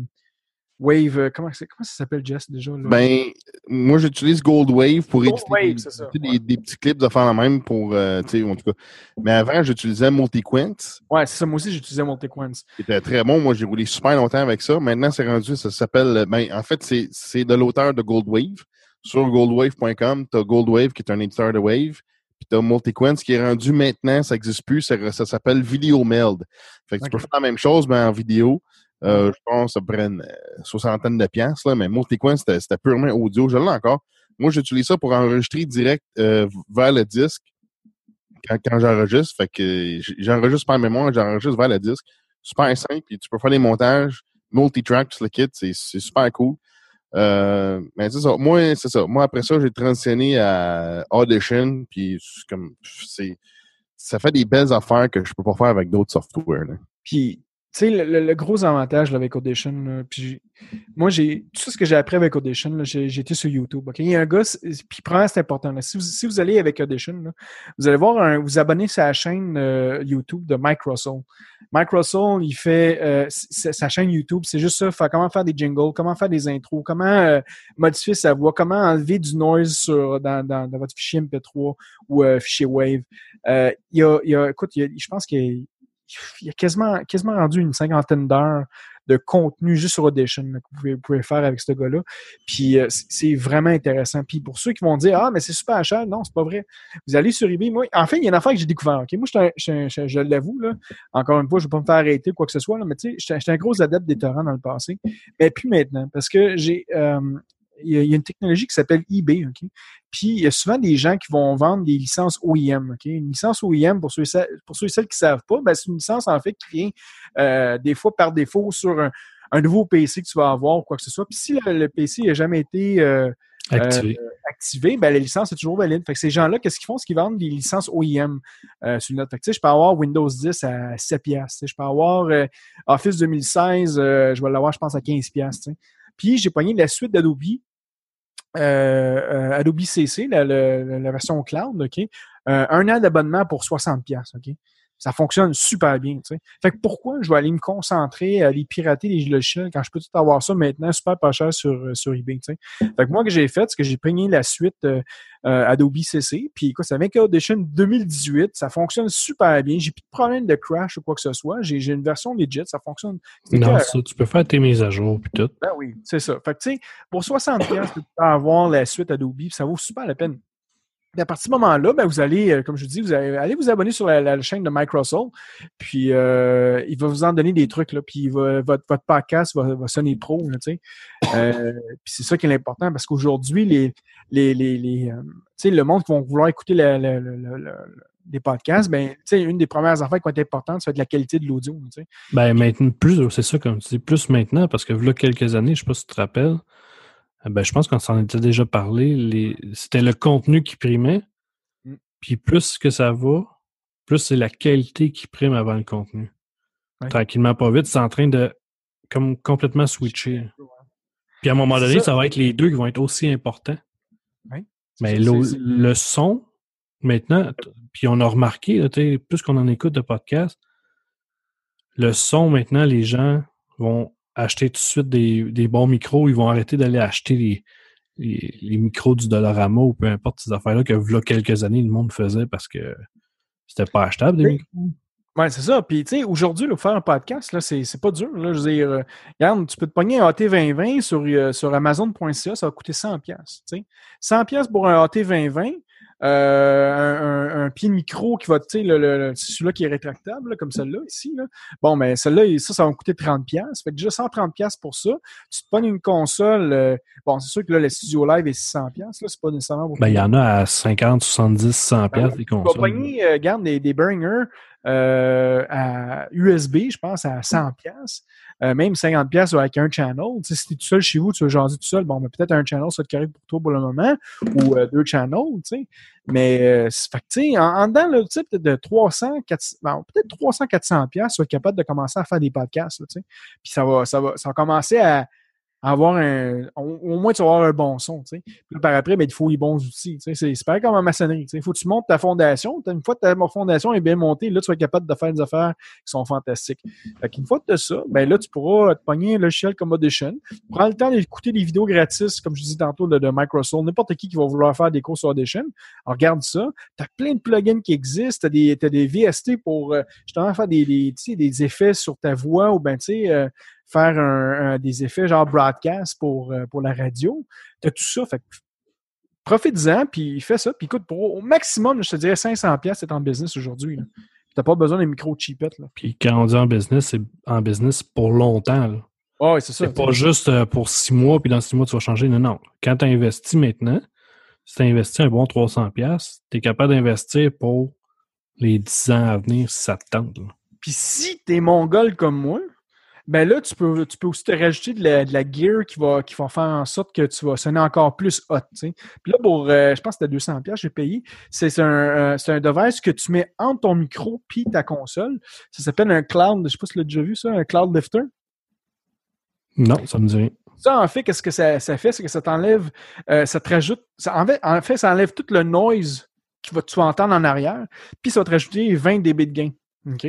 Wave... euh, comment, ça s'appelle, Jess, déjà? Là? Ben, moi, j'utilise Gold Wave pour éditer Wave, des, ça, des- ouais. des petits clips de faire la même pour, euh, tu sais, en tout cas. Mais avant, j'utilisais Multiquint, Ouais, c'est ça. Moi aussi, j'utilisais Multiquence. qui était très bon. Moi, j'ai roulé super longtemps avec ça. Maintenant, c'est rendu, ça s'appelle, ben, en fait, c'est de l'auteur de Gold Wave. Sur goldwave.com, tu as Gold Wave, qui est un éditeur de Wave. Puis tu as Multiquint, qui est rendu maintenant, ça n'existe plus, ça, ça s'appelle Video Meld. Fait que tu peux faire la même chose, mais en vidéo. Euh, je pense que ça prend une euh, soixantaine de piastres, là, mais Multiquint, c'était c'était purement audio. Je l'ai encore. Moi, j'utilise ça pour enregistrer direct euh, vers le disque quand, quand j'enregistre. Fait que j'enregistre par mémoire, j'enregistre vers le disque. Super simple, puis tu peux faire les montages, multi-track, tout le kit, c'est c'est super cool. Euh, mais c'est ça. Moi, c'est ça. Moi, après ça, j'ai transitionné à Audition, puis c'est comme c'est ça fait des belles affaires que je peux pas faire avec d'autres softwares. là. Puis, sais, le, gros avantage avec Audition, puis moi, j'ai tout ce que j'ai appris avec Audition, été sur YouTube. Il y a un gars, puis premièrement, c'est important. si, vous, allez avec Audition, vous allez voir, vous abonner à la chaîne euh, YouTube de Mike Russell. Mike Russell, il fait euh, sa chaîne YouTube, c'est juste ça, comment faire des jingles, comment faire des intros, comment euh, modifier sa voix, comment enlever du noise sur, dans, votre fichier MP3 ou fichier Wave. Il y a, il y a, écoute, je pense qu'il il y a quasiment, quasiment rendu une cinquantaine d'heures de contenu juste sur Audition que vous pouvez, faire avec ce gars-là. Puis euh, c'est vraiment intéressant. Puis pour ceux qui vont dire Ah, mais c'est super cher, non, c'est pas vrai. Vous allez sur eBay. Moi, en fait, il y a une affaire que j'ai découvert. Moi, je, je, je- je l'avoue, encore une fois, je ne vais pas me faire arrêter quoi que ce soit, là, mais tu sais, j'étais un gros adepte des torrents dans le passé. Mais plus maintenant, parce que j'ai. euh, il y, a, il y a une technologie qui s'appelle eBay, OK? Puis il y a souvent des gens qui vont vendre des licences OEM, OK? Une licence OEM, pour ceux et celles, pour ceux et celles qui ne savent pas, ben, c'est une licence en fait qui vient euh, des fois par défaut sur un, un nouveau PC que tu vas avoir ou quoi que ce soit. Puis si le, le PC n'a jamais été euh, Activé. activé, ben, la licence est toujours valide. Fait que ces gens-là, qu'est-ce qu'ils font? C'est qu'ils vendent des licences OEM euh, sur net. Fait que, je peux avoir Windows 10 à 7 piastres. tu sais, Je peux avoir euh, Office 2016, euh, je vais l'avoir, je pense, à 15 piastres. tu sais. Puis j'ai pogné la suite d'Adobe, euh, euh, Adobe CC, la, version cloud, OK? Euh, un an d'abonnement pour 60 piastres, OK? Ça fonctionne super bien. Fait que pourquoi je vais aller me concentrer à aller pirater les logiciels quand je peux tout avoir ça maintenant super pas cher sur, euh, sur eBay, tu sais? Fait que moi, que j'ai fait, c'est que j'ai pogné la suite euh, euh, Adobe CC, puis écoute, ça vient qu'Audition 2018, ça fonctionne super bien, j'ai plus de problème de crash ou quoi que ce soit, j'ai une version legit, ça fonctionne. Non, ça, tu peux faire tes mises à jour puis tout. ben oui, c'est ça. Fait que, tu sais, pour 60$, piastres, tu peux avoir la suite Adobe, ça vaut super la peine. À partir de ce moment-là, ben, vous allez, euh, comme je vous dis, vous allez, vous abonner sur la, chaîne de Russell, puis euh, il va vous en donner des trucs, là, puis va- votre, podcast va, va sonner pro. Euh, puis c'est ça qui est important, parce qu'aujourd'hui, les, les, les, le monde qui vont vouloir écouter la- des podcasts, ben, une des premières affaires qui va être importante, ça va être la qualité de l'audio. Ben maintenant, plus, c'est ça comme tu dis, plus maintenant, parce que là, quelques années, je sais pas si tu te rappelles, ben, je pense qu'on s'en était déjà parlé, les... c'était le contenu qui primait, Mm. puis plus que ça va, plus c'est la qualité qui prime avant le contenu. Ouais. Tranquillement, pas vite, c'est en train de comme complètement switcher. Puis à un moment donné, ça. ça. va être les deux qui vont être aussi importants. Ouais. Mais le, le son, maintenant, puis on a remarqué, là, plus qu'on en écoute de podcasts, le son, maintenant, les gens vont acheter tout de suite des, des bons micros, ils vont arrêter d'aller acheter les, les, les micros du Dollarama ou peu importe ces affaires-là que là, quelques années, le monde faisait parce que c'était pas achetable des Oui. micros. Ouais, c'est ça. Puis, tu sais, aujourd'hui, pour faire un podcast, là, c'est, c'est pas dur. Là. Je veux dire, euh, regarde, tu peux te pogner un AT2020 sur, euh, sur Amazon.ca, ça va coûter 100$. piastres, tu sais. 100$ piastres pour un AT2020. Euh, un, un, pied de micro qui va, tu sais, le, le, celui-là qui est rétractable, comme celui-là ici. Là. Bon, mais ben, celui-là, ça, ça va me coûter 30$. Fait que déjà 130$ pour ça. Tu te pognes une console. Euh, bon, c'est sûr que là, le studio live est 600$. Là, c'est pas nécessairement Ben, il y en a à 50, 70, 100$ ben, des consoles. Tu vas pogner, euh, garde, des, des burners à USB, je pense, à 100$. Euh, même 50 pièces avec un channel. si tu es tout seul chez vous, tu veux jaser tout seul, bon, mais peut-être un channel, ça te correct pour toi pour le moment, ou euh, deux channels, tu sais. Mais, euh, fait tu sais, en, dedans, le type de 300, 400, bon, peut-être 300, 400 pièces, tu vas être capable de commencer à faire des podcasts, tu sais. Puis ça va, ça va, ça va commencer à, avoir un. Au, moins, tu vas avoir un bon son. Tu sais. Puis par après, ben, il faut les bons outils. C'est pareil comme en maçonnerie. Il faut que tu montes ta fondation. Une fois que ta fondation est bien montée, là, tu vas capable de faire des affaires qui sont fantastiques. Qu'une fois que tu as ça, ben là, tu pourras te pogner un logiciel comme Audition. Prends le temps d'écouter des vidéos gratis, comme je disais tantôt, de, Microsoft. N'importe qui qui va vouloir faire des cours sur Audition. Regarde ça. Tu as plein de plugins qui existent. Tu as, des VST pour euh, justement faire des, des, des effets sur ta voix ou ben, tu sais, euh, faire un, des effets genre broadcast pour, euh, pour la radio. Tu as tout ça. Fait profite-en, puis fais ça. Puis écoute, pour au maximum, je te dirais 500 pièces c'est en business aujourd'hui. Tu n'as pas besoin d'un micro cheapette. Là. Puis quand on dit en business, c'est en business pour longtemps. Là. oui, c'est ça. C'est pas juste euh, pour six mois, puis dans six mois, tu vas changer. Non, non. Quand tu as investi maintenant, si tu as investi un bon 300 pièces tu es capable d'investir pour les 10 ans à venir si ça te tente. Puis si tu es mongol comme moi, ben là, tu peux, tu peux aussi te rajouter de la, de la gear qui va, qui va faire en sorte que tu vas sonner encore plus hot. Puis là, pour, euh, je pense que c'était 200$, j'ai payé. C'est un, euh, un device que tu mets entre ton micro puis ta console. Ça s'appelle un cloud, je sais pas si tu l'as déjà vu ça, un cloud lifter. Non, ça me dit rien. Ça, en fait, qu'est-ce que ça, ça fait? C'est que ça t'enlève, euh, ça te rajoute, ça, en, fait, en fait, ça enlève tout le noise que tu vas entendre en arrière, puis ça va te rajouter 20 dB de gain. OK?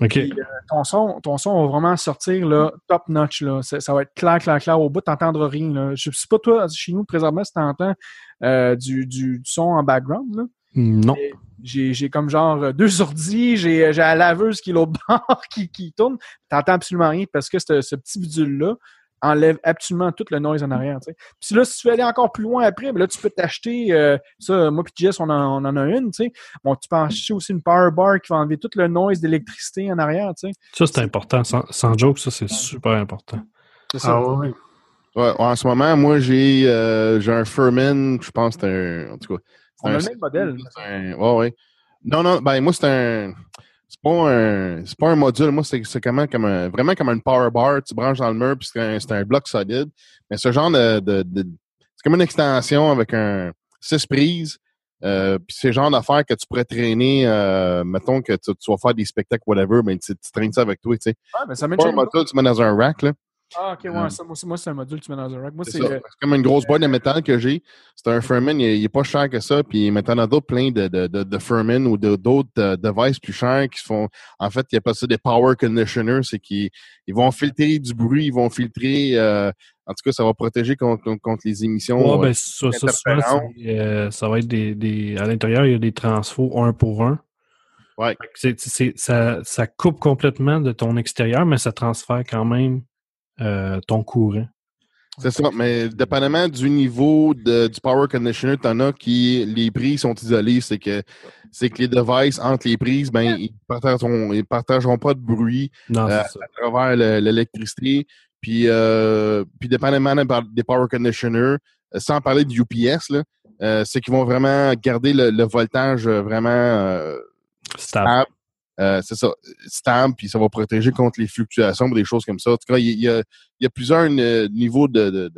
OK. Euh, ton, son, ton son va vraiment sortir là, top notch. Là. Ça, va être clair, clair, clair. Au bout, tu n'entendras rien. Là. Je ne sais pas, toi, chez nous, présentement, si tu entends euh, du, du, son en background. Là. Non. J'ai comme genre euh, deux ordi, j'ai la laveuse qui est l'autre *laughs* bord qui, qui tourne. Tu n'entends absolument rien parce que ce petit bidule-là, enlève absolument tout le noise en arrière. Puis là, si tu veux aller encore plus loin après, ben là, tu peux t'acheter, euh, ça, moi et Jess, on en, on en a une, tu sais. Bon, tu peux acheter aussi une power bar qui va enlever tout le noise d'électricité en arrière, tu sais. Ça, c'est important. Sans, sans, joke, ça, c'est super important. C'est ça. Ah, ouais. Ouais, en ce moment, moi, j'ai euh, un Furman, je pense que c'est un. En tout cas. On a le même modèle. Un, ouais, ouais. Non, non, ben moi, c'est un c'est pas un c'est pas un module. Moi c'est comment comme un, vraiment comme un power bar. Tu branches dans le mur puis c'est un, bloc solide. Mais ce genre de, de, c'est comme une extension avec un six prises. Euh, puis c'est le genre d'affaire que tu pourrais traîner euh, mettons que tu, vas faire des spectacles whatever mais tu, traînes ça avec toi tu sais. Ah, mais ça pas un module tu mets dans un rack là ah, ok, ouais, euh, ça, moi, c'est un module que tu mets dans un rack. Moi, c'est comme une grosse boîte de métal que j'ai. C'est un Furman, il n'est pas cher que ça. Puis maintenant, d'autres plein de, de, de, de Furman ou d'autres euh, devices plus chers qui font. En fait, il y a pas ça des power conditioners. C'est qu'ils ils vont filtrer du bruit, ils vont filtrer. Euh, en tout cas, ça va protéger contre, contre les émissions. Ouais, ben, ça, ça, ça, va être des, des. À l'intérieur, il y a des transfos un pour un. Ouais. ça, ça coupe complètement de ton extérieur, mais ça transfère quand même euh, ton courant. C'est ça, mais dépendamment du niveau de, du power conditioner, tu en as qui les prises sont isolées. C'est que c'est que les devices entre les prises, ben, ils partageront, ils partageront pas de bruit euh, à travers l'électricité. Puis, euh, puis dépendamment des power conditioners, sans parler du UPS, c'est qu'ils vont vraiment garder le, voltage vraiment stable. Euh, c'est ça, stable, puis ça va protéger contre les fluctuations ou des choses comme ça. En tout cas, il y a, plusieurs euh, niveaux de, de,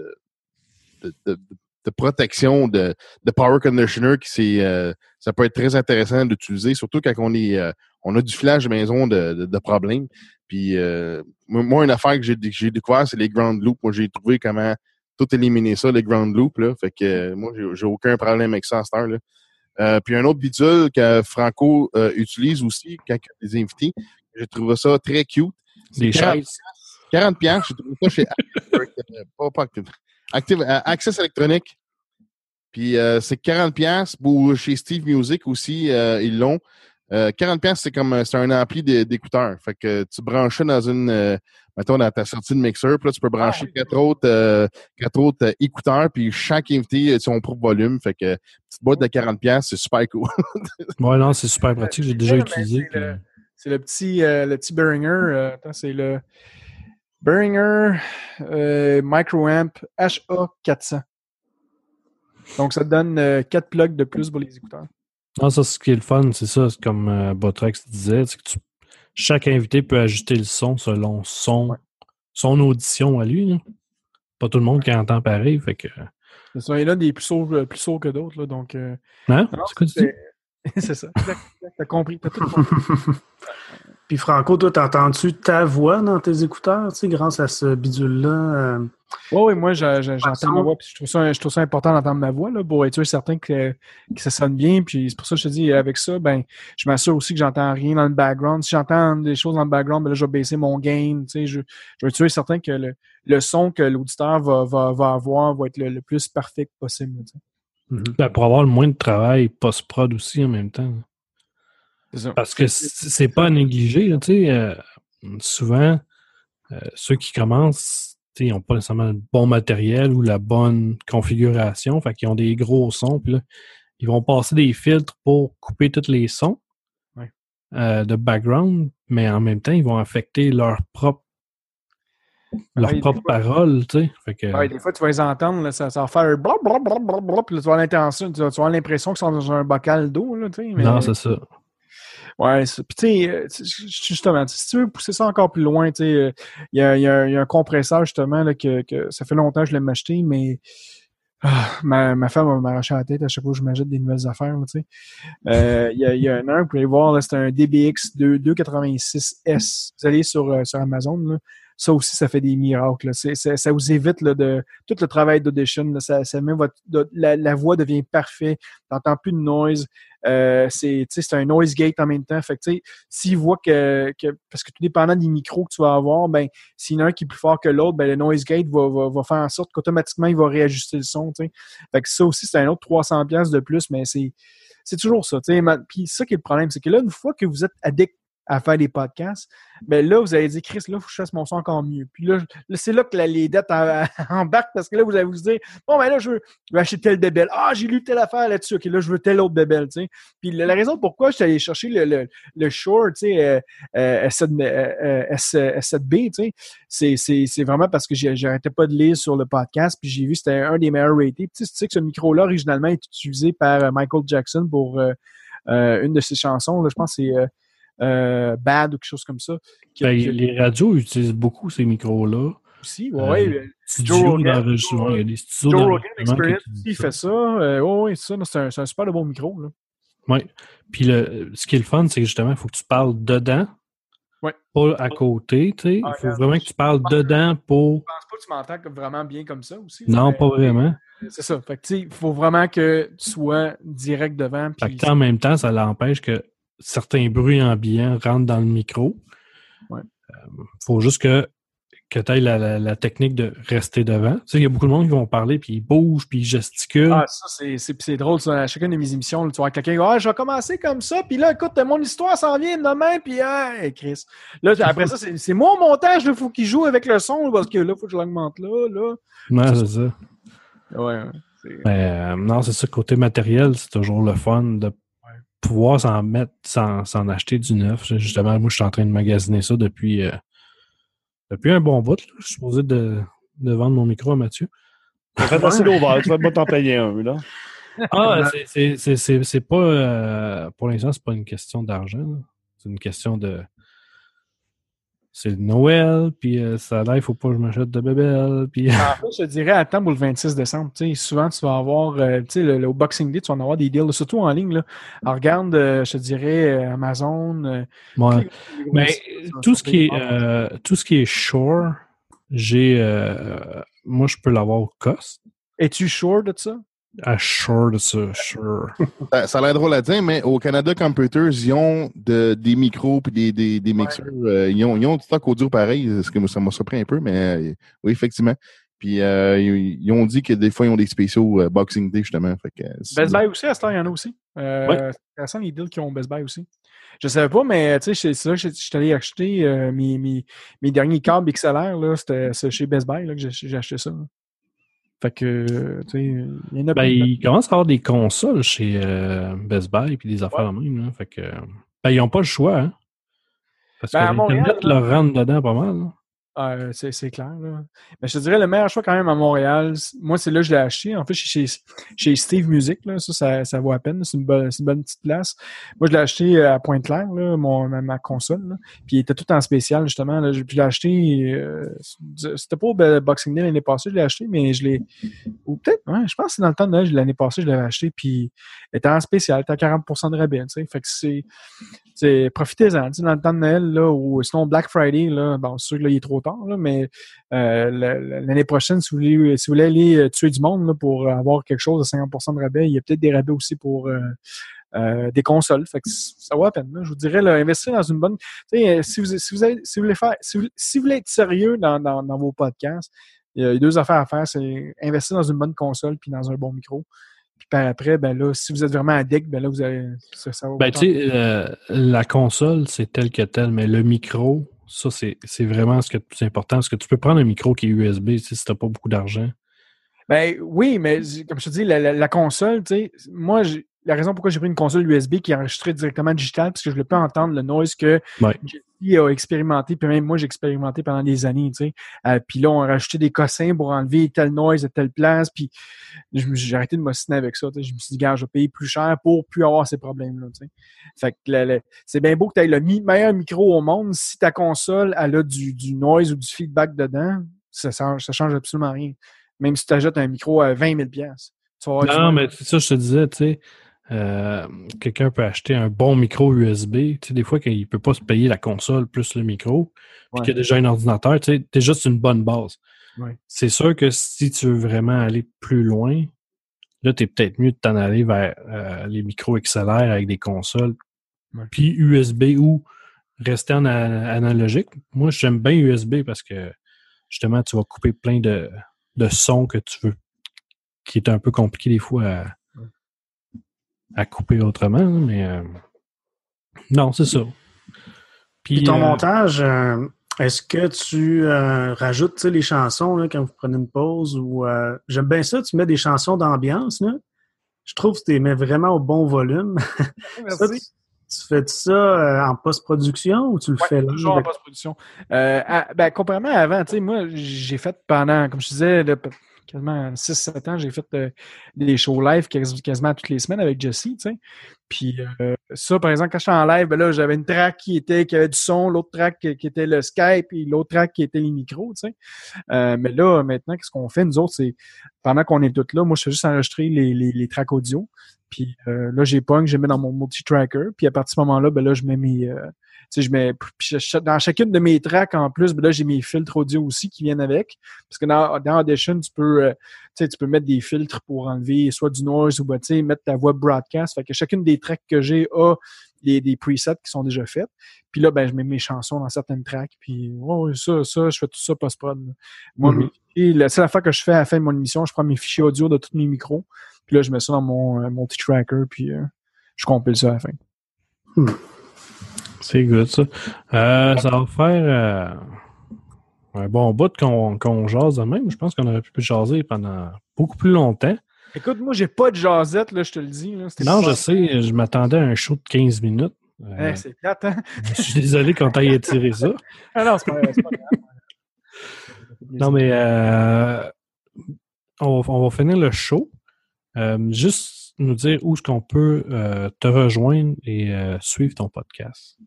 de, de, de protection de, de power conditioner qui c'est euh, ça peut être très intéressant d'utiliser, surtout quand on est on a du flash maison de, de, problèmes. Puis moi, une affaire que j'ai j'ai découvert, c'est les ground loops. Moi, j'ai trouvé comment tout éliminer ça, les ground loops. Là. Fait que moi, j'ai aucun problème avec ça à cette heure. Là. Euh, puis un autre bidule que Franco euh, utilise aussi quand il y a des invités. J'ai trouvé ça très cute. Des chaises. 40 pièces, j'ai trouvé ça chez Active, euh, Access électronique. Puis c'est 40 pièces pour chez Steve Music aussi, ils l'ont. Euh, 40$, c'est comme c'est un ampli d'écouteurs. Fait que tu branches ça dans une euh, mettons dans ta sortie de mixeur, puis là, tu peux brancher Ah, quatre autres euh, quatre autres euh, écouteurs, puis chaque invité a son propre volume. Fait que petite boîte de 40$, c'est super cool. *laughs* Ouais, non, c'est super pratique. J'ai déjà utilisé. c'est le- le petit, euh, le petit Behringer. euh, attends, c'est le Behringer euh, Microamp HA400. Donc, ça te donne 4 plugs de plus pour les écouteurs. Non, ça, ce qui est le fun, c'est ça, c'est comme euh, Botrex disait, c'est que tu- chaque invité peut ajuster le son selon son, Ouais. son audition à lui. là. Pas tout le monde qui entend pareil, fait que. C'est ça, il y a des plus sourds, euh, plus sourds que d'autres. Donc, euh, Hein? non, C'est quoi tu dis? c'est *laughs* c'est ça. Exact, exact, T'as compris. T'as tout compris. *laughs* Puis Franco, toi, t'entends-tu ta voix dans tes écouteurs, tu sais, grâce à ce bidule-là? euh, Oui, oui, moi, je- je- j'entends ma voix. Puis je, trouve ça, je trouve ça important d'entendre ma voix là, pour être sûr et certain que, que ça sonne bien. Puis c'est pour ça que je te dis, avec ça, ben, je m'assure aussi que j'entends rien dans le background. Si j'entends des choses dans le background, ben là, je vais baisser mon gain. Tu sais, je, je vais être sûr et certain que le, le son que l'auditeur va, va, va avoir va être le, le plus parfait possible. tu sais. Ben, pour avoir le moins de travail post-prod aussi en même temps. Parce que c'est pas à négliger, là, tu sais. euh, souvent, euh, ceux qui commencent, ils n'ont pas nécessairement le bon matériel ou la bonne configuration. Fait qu'ils ont des gros sons. Puis là, ils vont passer des filtres pour couper tous les sons Ouais. euh, de background, mais en même temps, ils vont affecter leur propre leur Ouais, des propre fois- parole, tu sais. Fait que, Ouais, des fois, tu vas les entendre, là, ça, ça va faire blablabla, puis là, tu vas avoir l'impression qu'ils sont dans un bocal d'eau, tu sais. mais- Non, c'est ça. Ouais, puis tu sais, euh, justement, si tu veux pousser ça encore plus loin, tu sais, euh, il y a, y a- un compresseur, justement, là, que, que ça fait longtemps que je l'ai m'acheter, mais ah, ma, ma femme va m'arracher la tête à chaque fois que je m'achète des nouvelles affaires. Euh, Il y, a, y a un, vous pouvez voir, c'est un DBX 2, 286S. Vous allez sur, euh, sur Amazon, là. Ça aussi, ça fait des miracles. ça vous évite de tout le travail d'audition. Ça, la, voix devient parfaite. T'entends plus de noise. Euh, c'est un noise gate en même temps. Fait que, s'il voit que, que. Parce que tout dépendant des micros que tu vas avoir, ben, s'il y en a un qui est plus fort que l'autre, ben, le noise gate va, va, va faire en sorte qu'automatiquement, il va réajuster le son. Fait que ça aussi, c'est un autre 300$ piastres de plus, mais c'est. C'est toujours ça. Puis ça qui est le problème, c'est que là, une fois que vous êtes addict à faire des podcasts, ben là, vous allez dire, Chris, là, il faut que je fasse mon son encore mieux. Puis là, là, c'est là que la- les dettes en- *laughs* embarquent parce que là, vous allez vous dire, bon, ben là, je veux, acheter tel bébel. Ah, j'ai lu telle affaire là-dessus. OK, là, je veux tel autre bébel, tu sais. Puis la, raison pourquoi je suis allé chercher le, le, le Shure, tu sais, euh, euh, S7, euh, euh, S7B, tu sais, c'est, vraiment parce que j'arrêtais pas de lire sur le podcast, puis j'ai vu c'était un des meilleurs ratés. Puis tu sais, que ce micro-là, originalement, est utilisé par euh, Michael Jackson pour une de ses chansons. Là, je pense que c'est euh, euh, Bad ou quelque chose comme ça. qui- Ben, qui- les radios utilisent beaucoup ces micros-là. aussi, ouais, Euh, euh, Studios Rogan, d'enregistrement. Il y a des studios Joe Rogan qui Experience ça. fait ça. Euh, ouais, ouais, c'est ça. C'est un, c'est un super de bon micro. Oui. Puis le, ce qui est le fun, c'est que justement, il faut que tu parles dedans, Ouais. pas à côté. tu sais. Ah, Il faut regarde, vraiment que tu parles dedans pour. Je pense pas que tu m'entends vraiment bien comme ça aussi. Non, mais- pas vraiment. C'est ça. Fait que, tu sais, il faut vraiment que tu sois direct devant. Fait Puis, que, en même temps, ça l'empêche que certains bruits ambiants rentrent dans le micro. Ouais. Euh, faut juste que, que tu aies la, la- la technique de rester devant. Tu sais, il y a beaucoup de monde qui vont parler, puis ils bougent, puis ils gesticulent. Ah, ça, c'est- drôle. Ça. À chacune de mes émissions, là, tu vois quelqu'un Ah, je vais commencer comme ça, puis là, écoute, mon histoire s'en vient demain, puis ah, hey, Chris. Là, après ça, c'est c'est mon montage, il faut qu'il joue avec le son, parce que là, il faut que je l'augmente là, là. Ouais, c'est ça. Ouais, ouais. euh, non, c'est ça, côté matériel, c'est toujours le fun de pouvoir s'en mettre, s'en s'en acheter du neuf. Justement, moi, je suis en train de magasiner ça depuis, euh, depuis un bon bout. là. Je suis supposé de, de vendre mon micro à Mathieu. Fait assez d'over. Tu vas pas t'en payer un, là. Ah, c'est- c'est- c'est- c'est c'est pas. euh, pour l'instant, c'est pas une question d'argent. C'est une question de. C'est Noël, puis euh, ça a l'air, il faut pas que je m'achète de bébelle, puis. *laughs* En fait, je te dirais, attends pour le 26 décembre. Tu sais, souvent, tu vas avoir, euh, tu sais, le, le Boxing Day, tu vas en avoir des deals, surtout en ligne. Là. Alors, regarde, euh, je te dirais, euh, Amazon. euh, Ouais. Mais tout ce qui est euh, tout ce qui est Shore, j'ai euh, moi je peux l'avoir au cost. Es-tu sure de ça? À Shore de ça, Sure. Ça, ça a l'air drôle à dire, mais au Canada Computers, ils ont de- des micros puis des, des, des mixeurs. euh, ils, ont, ils ont du stock audio pareil, ce que ça m'a surpris un peu, mais euh, oui, effectivement. Puis euh, ils, ils ont dit que des fois, ils ont des spéciaux euh, Boxing Day, justement. Fait que, si- Best Buy aussi, à ce temps, il y en a aussi. Euh, Ouais. C'est intéressant les deals qui ont Best Buy aussi. Je savais pas, mais tu sais, c'est là que je suis allé acheter euh, mes, mes, mes derniers câbles XLR, là, c'était chez Best Buy là, que j'ai j'ai acheté ça. là. Fait que, tu sais, il y en a Ben, il commence à avoir des consoles chez euh, Best Buy puis des affaires de même. Là. Fait que, ben, ils n'ont pas le choix. Hein? Parce Ben, que leur rentre dedans pas mal. là. Euh, c'est clair. Là. Mais je te dirais, le meilleur choix quand même à Montréal, moi, c'est là que je l'ai acheté. En fait, chez, chez, Steve Music, là, ça, ça, vaut à peine. C'est une, bonne- une bonne petite place. Moi, je l'ai acheté euh, à Pointe-Claire, ma, console. Puis il était tout en spécial, justement. Là. Puis je l'ai acheté. euh, C'était pas au Be- Boxing Day l'année passée, je l'ai acheté, mais je l'ai. Ou peut-être, ouais, je pense que c'est dans le temps de l'année passée, je l'avais acheté. Puis il était en spécial, il était à 40% de rabais. tu. Fait que c'est. Profitez-en, dans le temps de Noël, là, ou sinon Black Friday, là, bon, c'est sûr que là, il est trop tard, là, mais euh, la- l'année prochaine, si vous voulez, si vous voulez aller euh, tuer du monde là, pour avoir quelque chose à 50% de rabais, il y a peut-être des rabais aussi pour euh, euh, des consoles. Fait que c- ça vaut la peine. là. Je vous dirais, là, investir dans une bonne. Si vous, si vous, avez- si vous voulez faire, si vous, si vous voulez être sérieux dans, dans, dans vos podcasts, il y a deux affaires à faire, c'est investir dans une bonne console puis dans un bon micro. Puis par après, ben là, si vous êtes vraiment addict, ben là, vous allez. Ça, ça va Ben, tu sais, euh, la console, c'est tel que tel, mais le micro, ça, c'est vraiment ce qui est le plus important. Parce que tu peux prendre un micro qui est USB si tu n'as pas beaucoup d'argent. Ben oui, mais comme je te dis, la, la- la console, tu sais, moi, la raison pourquoi j'ai pris une console USB qui est enregistrée directement digital, parce que je ne peux pas entendre le noise que Ouais. Jesse a expérimenté, puis même moi, j'ai expérimenté pendant des années, tu sais. Euh, puis là, on a rajouté des cossins pour enlever tel noise à telle place, puis j'ai arrêté de m'ostiner avec ça, tu sais. Je me suis dit, gars, je vais payer plus cher pour plus avoir ces problèmes-là, tu sais. Fait que c'est bien beau que tu aies le meilleur micro au monde, si ta console, elle a du, du noise ou du feedback dedans, ça, ça, ça change absolument rien même si tu achètes un micro à 20 000 pièces. Non, mais c'est ça, je te disais, tu sais, euh, quelqu'un peut acheter un bon micro USB. Tu sais, des fois, qu'il ne peut pas se payer la console plus le micro, puis Ouais. qu'il y a déjà un ordinateur, tu sais, déjà, c'est une bonne base. Ouais. C'est sûr que si tu veux vraiment aller plus loin, là, tu es peut-être mieux de t'en aller vers euh, les micros XLR avec des consoles, puis USB ou rester en analogique. Moi, j'aime bien USB parce que justement, tu vas couper plein de, de sons que tu veux, qui est un peu compliqué des fois à, à couper autrement, mais euh, non, c'est ça. Puis ton euh, montage, euh, est-ce que tu euh, rajoutes les chansons là, quand vous prenez une pause ou euh, j'aime bien ça, tu mets des chansons d'ambiance. là. Je trouve que tu les mets vraiment au bon volume. Ça, tu, tu fais ça euh, en post-production ou tu le Ouais, fais là? toujours en post-production. Euh, à- ben, comparément à avant, tu sais, moi, j'ai fait pendant, comme je disais, p- quasiment 6-7 ans, j'ai fait euh, des shows live quas- quasiment toutes les semaines avec Jesse, tu sais. Puis euh, ça, par exemple, quand j'étais en live, ben là, j'avais une track qui était qui avait du son, l'autre track qui, était le Skype et l'autre track qui était les micros, tu sais. Euh, mais là, maintenant, qu'est-ce qu'on fait, nous autres, c'est pendant qu'on est tous là, moi, je fais juste enregistrer les, les, les tracks audio. Puis euh, là, j'ai punk, les mets dans mon multi-tracker. Puis à partir de ce moment-là, ben là, je mets mes. tu je mets. Dans chacune de mes tracks, en plus, ben là, j'ai mes filtres audio aussi qui viennent avec. Parce que dans, dans Audition, tu peux, tu sais, tu peux mettre des filtres pour enlever soit du noise ou ben, tu sais, mettre ta voix broadcast. Fait que chacune des tracks que j'ai a des, des presets qui sont déjà faits. Puis là, ben, je mets mes chansons dans certaines tracks. Puis ça, ça, je fais tout ça post-prod. Moi, Mhm. mes la seule affaire que je fais à la fin de mon émission, je prends mes fichiers audio de tous mes micros. Puis là, je mets ça dans mon euh, multi-tracker, puis euh, je compile ça à la fin. C'est good, ça. Euh, ça va faire euh, un bon bout qu'on qu'on jase de même. Je pense qu'on aurait pu jaser pendant beaucoup plus longtemps. Écoute, moi, j'ai pas de jasette, là, je te le dis. Là. Non, je sais, je m'attendais à un show de 15 minutes. Euh, c'est plate, hein? je suis désolé quand t'ailles étiré ça. *laughs* Ah non, c'est pas, pas grave. Non, mais euh, on, va- on va finir le show. Euh, juste nous dire où est-ce qu'on peut euh, te rejoindre et suivre ton podcast.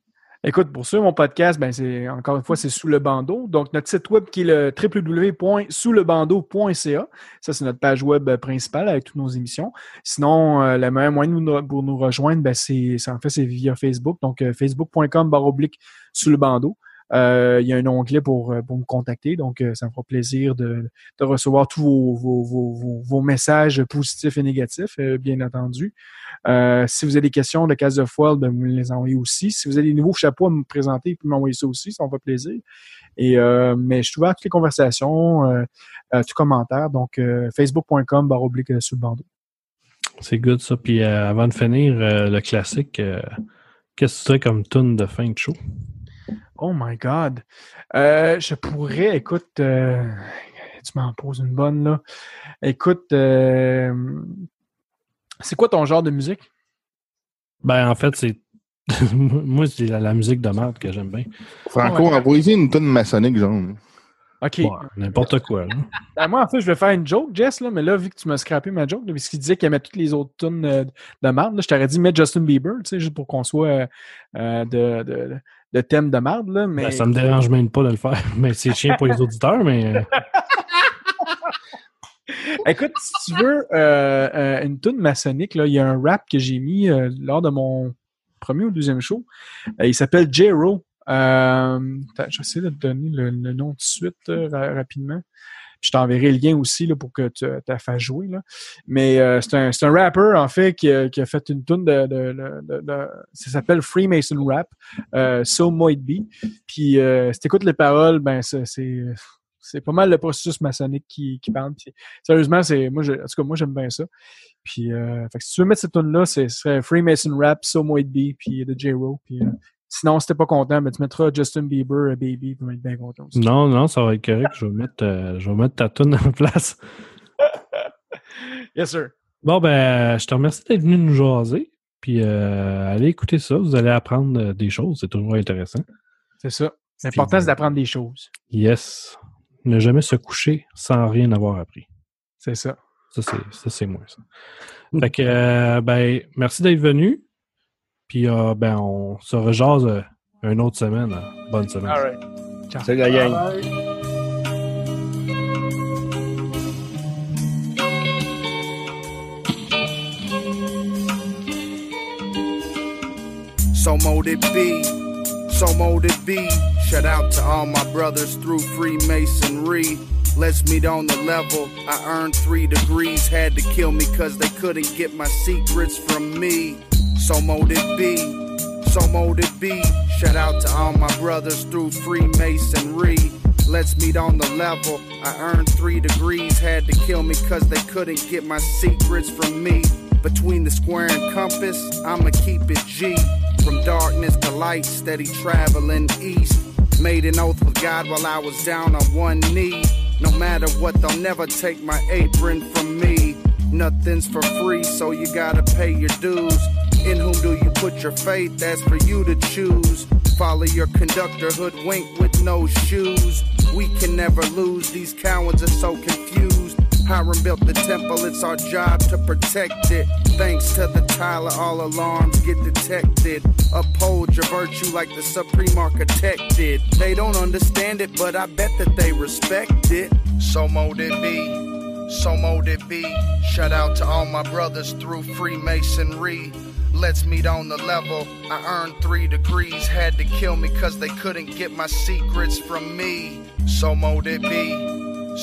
Écoute, pour suivre mon podcast, ben c'est encore une fois, c'est sous le bandeau. Donc, notre site web qui est le www.souslebandeau.ca. Ça, c'est notre page web euh, principale avec toutes nos émissions. Sinon, euh, le meilleur moyen pour nous rejoindre, ben, c'est, en fait, c'est via Facebook. Donc, euh, facebook.com barre oblique sous le bandeau. Euh, il y a un onglet pour, pour me contacter, donc ça me fera plaisir de, de recevoir tous vos, vos, vos, vos, messages positifs et négatifs, bien entendu. si vous avez des questions de case de foile, ben, vous me les envoyez aussi. Si vous avez des nouveaux chapeaux à me présenter, vous pouvez m'envoyer ça aussi, ça me fait plaisir. Et, mais je suis ouvert à toutes les conversations, à tout commentaire. Donc, facebook.com barre oblique sous le bandeau. C'est good ça. Puis avant de finir, le classique, Qu'est-ce que tu serais comme tune de fin de show? Oh my God. Euh, je pourrais, écoute, euh, tu m'en poses une bonne là. Écoute, euh, c'est quoi ton genre de musique? Ben, en fait, c'est. *laughs* Moi, c'est la, musique de merde que j'aime bien. Franco, oh, envoyez une tune maçonnique, genre. OK. N'importe quoi. *laughs* Ben, moi, en fait, je vais faire une joke, Jess, là, mais là, vu que tu m'as scrappé ma joke, parce qu'il disait qu'il aimait toutes les autres tunes euh, de marde, je t'aurais dit mettre Justin Bieber, tu sais, juste pour qu'on soit euh, de, de, de, thème de marde. Là, mais... Ben, ça me dérange même pas de le faire, *laughs* mais c'est chiant pour les auditeurs, mais. Euh. *laughs* Écoute, si tu veux une tune maçonnique, il y a un rap que j'ai mis lors de mon premier ou deuxième show. il s'appelle J-Ro. Euh, J'essaie de te donner le, nom tout de suite euh, rapidement. Je t'enverrai le lien aussi là, pour que tu la fasses jouer. Là. Mais euh, c'est un, un rapper, en fait, qui a, fait une tune de, de, ça s'appelle Freemason Rap, euh, So Might Be. Puis euh, si tu écoutes les paroles, ben c'est c'est pas mal le processus maçonnique qui, qui parle. sérieusement, c'est en tout cas, moi, j'aime bien ça. Puis, euh, si tu veux mettre cette tune là c'est Freemason Rap, So Might Be, puis de J-Ro. Puis, Sinon, si t'es pas content, mais ben, tu mettras Justin Bieber, euh, Baby, pour être bien content aussi. Non, non, ça va être correct. Je vais mettre, euh, je vais mettre ta tune en place. yes, sir. Bon, ben, je te remercie d'être venu nous jaser. Puis, euh, allez écouter ça. Vous allez apprendre des choses. C'est toujours intéressant. C'est ça. L'important, c'est d'apprendre des choses. Yes. Ne jamais se coucher sans rien avoir appris. C'est ça. Ça, c'est moi, ça. Fait que, ben, merci d'être venu. Puis euh, ben, on se rejase euh, une autre semaine. Hein. Bonne semaine. All right. Ciao. Salut la gang. So mote it be, so mote it be. Shout out to all my brothers through Freemasonry. Let's meet on the level. I earned three degrees, had to kill me cause they couldn't get my secrets from me. So mote it be, so mote it be. Shout out to all my brothers through Freemasonry. Let's meet on the level. I earned three degrees, had to kill me cause they couldn't get my secrets from me. Between the square and compass, I'ma keep it G. From darkness to light, steady traveling east. Made an oath with God while I was down on one knee. No matter what, they'll never take my apron from me. Nothing's for free, so you gotta pay your dues. In whom do you put your faith? That's for you to choose. Follow your conductor, hoodwink with no shoes. We can never lose, these cowards are so confused. Hiram built the temple, it's our job to protect it. Thanks to the Tyler, all alarms get detected. Uphold your virtue like the Supreme Architect did. They don't understand it, but I bet that they respect it. So mote it be, so mote it be. Shout out to all my brothers through Freemasonry. Let's meet on the level. I earned three degrees, had to kill me cause they couldn't get my secrets from me. So mote it be,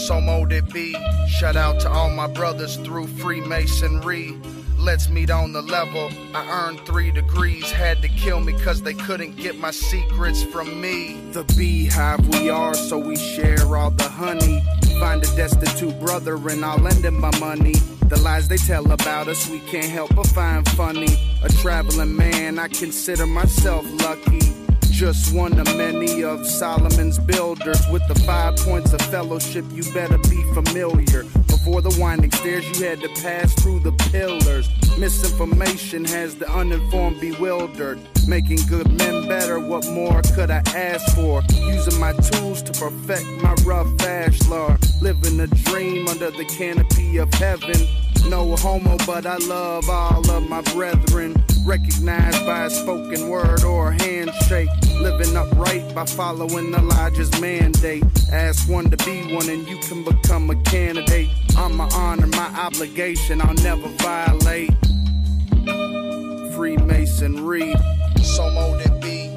so mote it be. Shout out to all my brothers through Freemasonry. Let's meet on the level. I earned three degrees, had to kill me cause they couldn't get my secrets from me. The beehive we are, so we share all the honey. Find a destitute brother and I'll lend him my money. The lies they tell about us, we can't help but find funny. A traveling man, I consider myself lucky. Just one of many of Solomon's builders. With the five points of fellowship, you better be familiar. Before the winding stairs, you had to pass through the pillars. Misinformation has the uninformed bewildered. Making good men better, what more could I ask for? Using my tools to perfect my rough ashlar. Living a dream under the canopy of heaven. No homo, but I love all of my brethren. Recognized by a spoken word or a handshake. Living upright by following the lodge's mandate. Ask one to be one and you can become a candidate. I'm my honor, my obligation, I'll never violate. Freemasonry, so mote it be.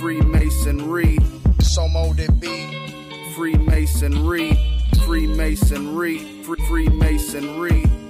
Freemasonry So mold it be. Freemasonry, Freemasonry, Freemasonry.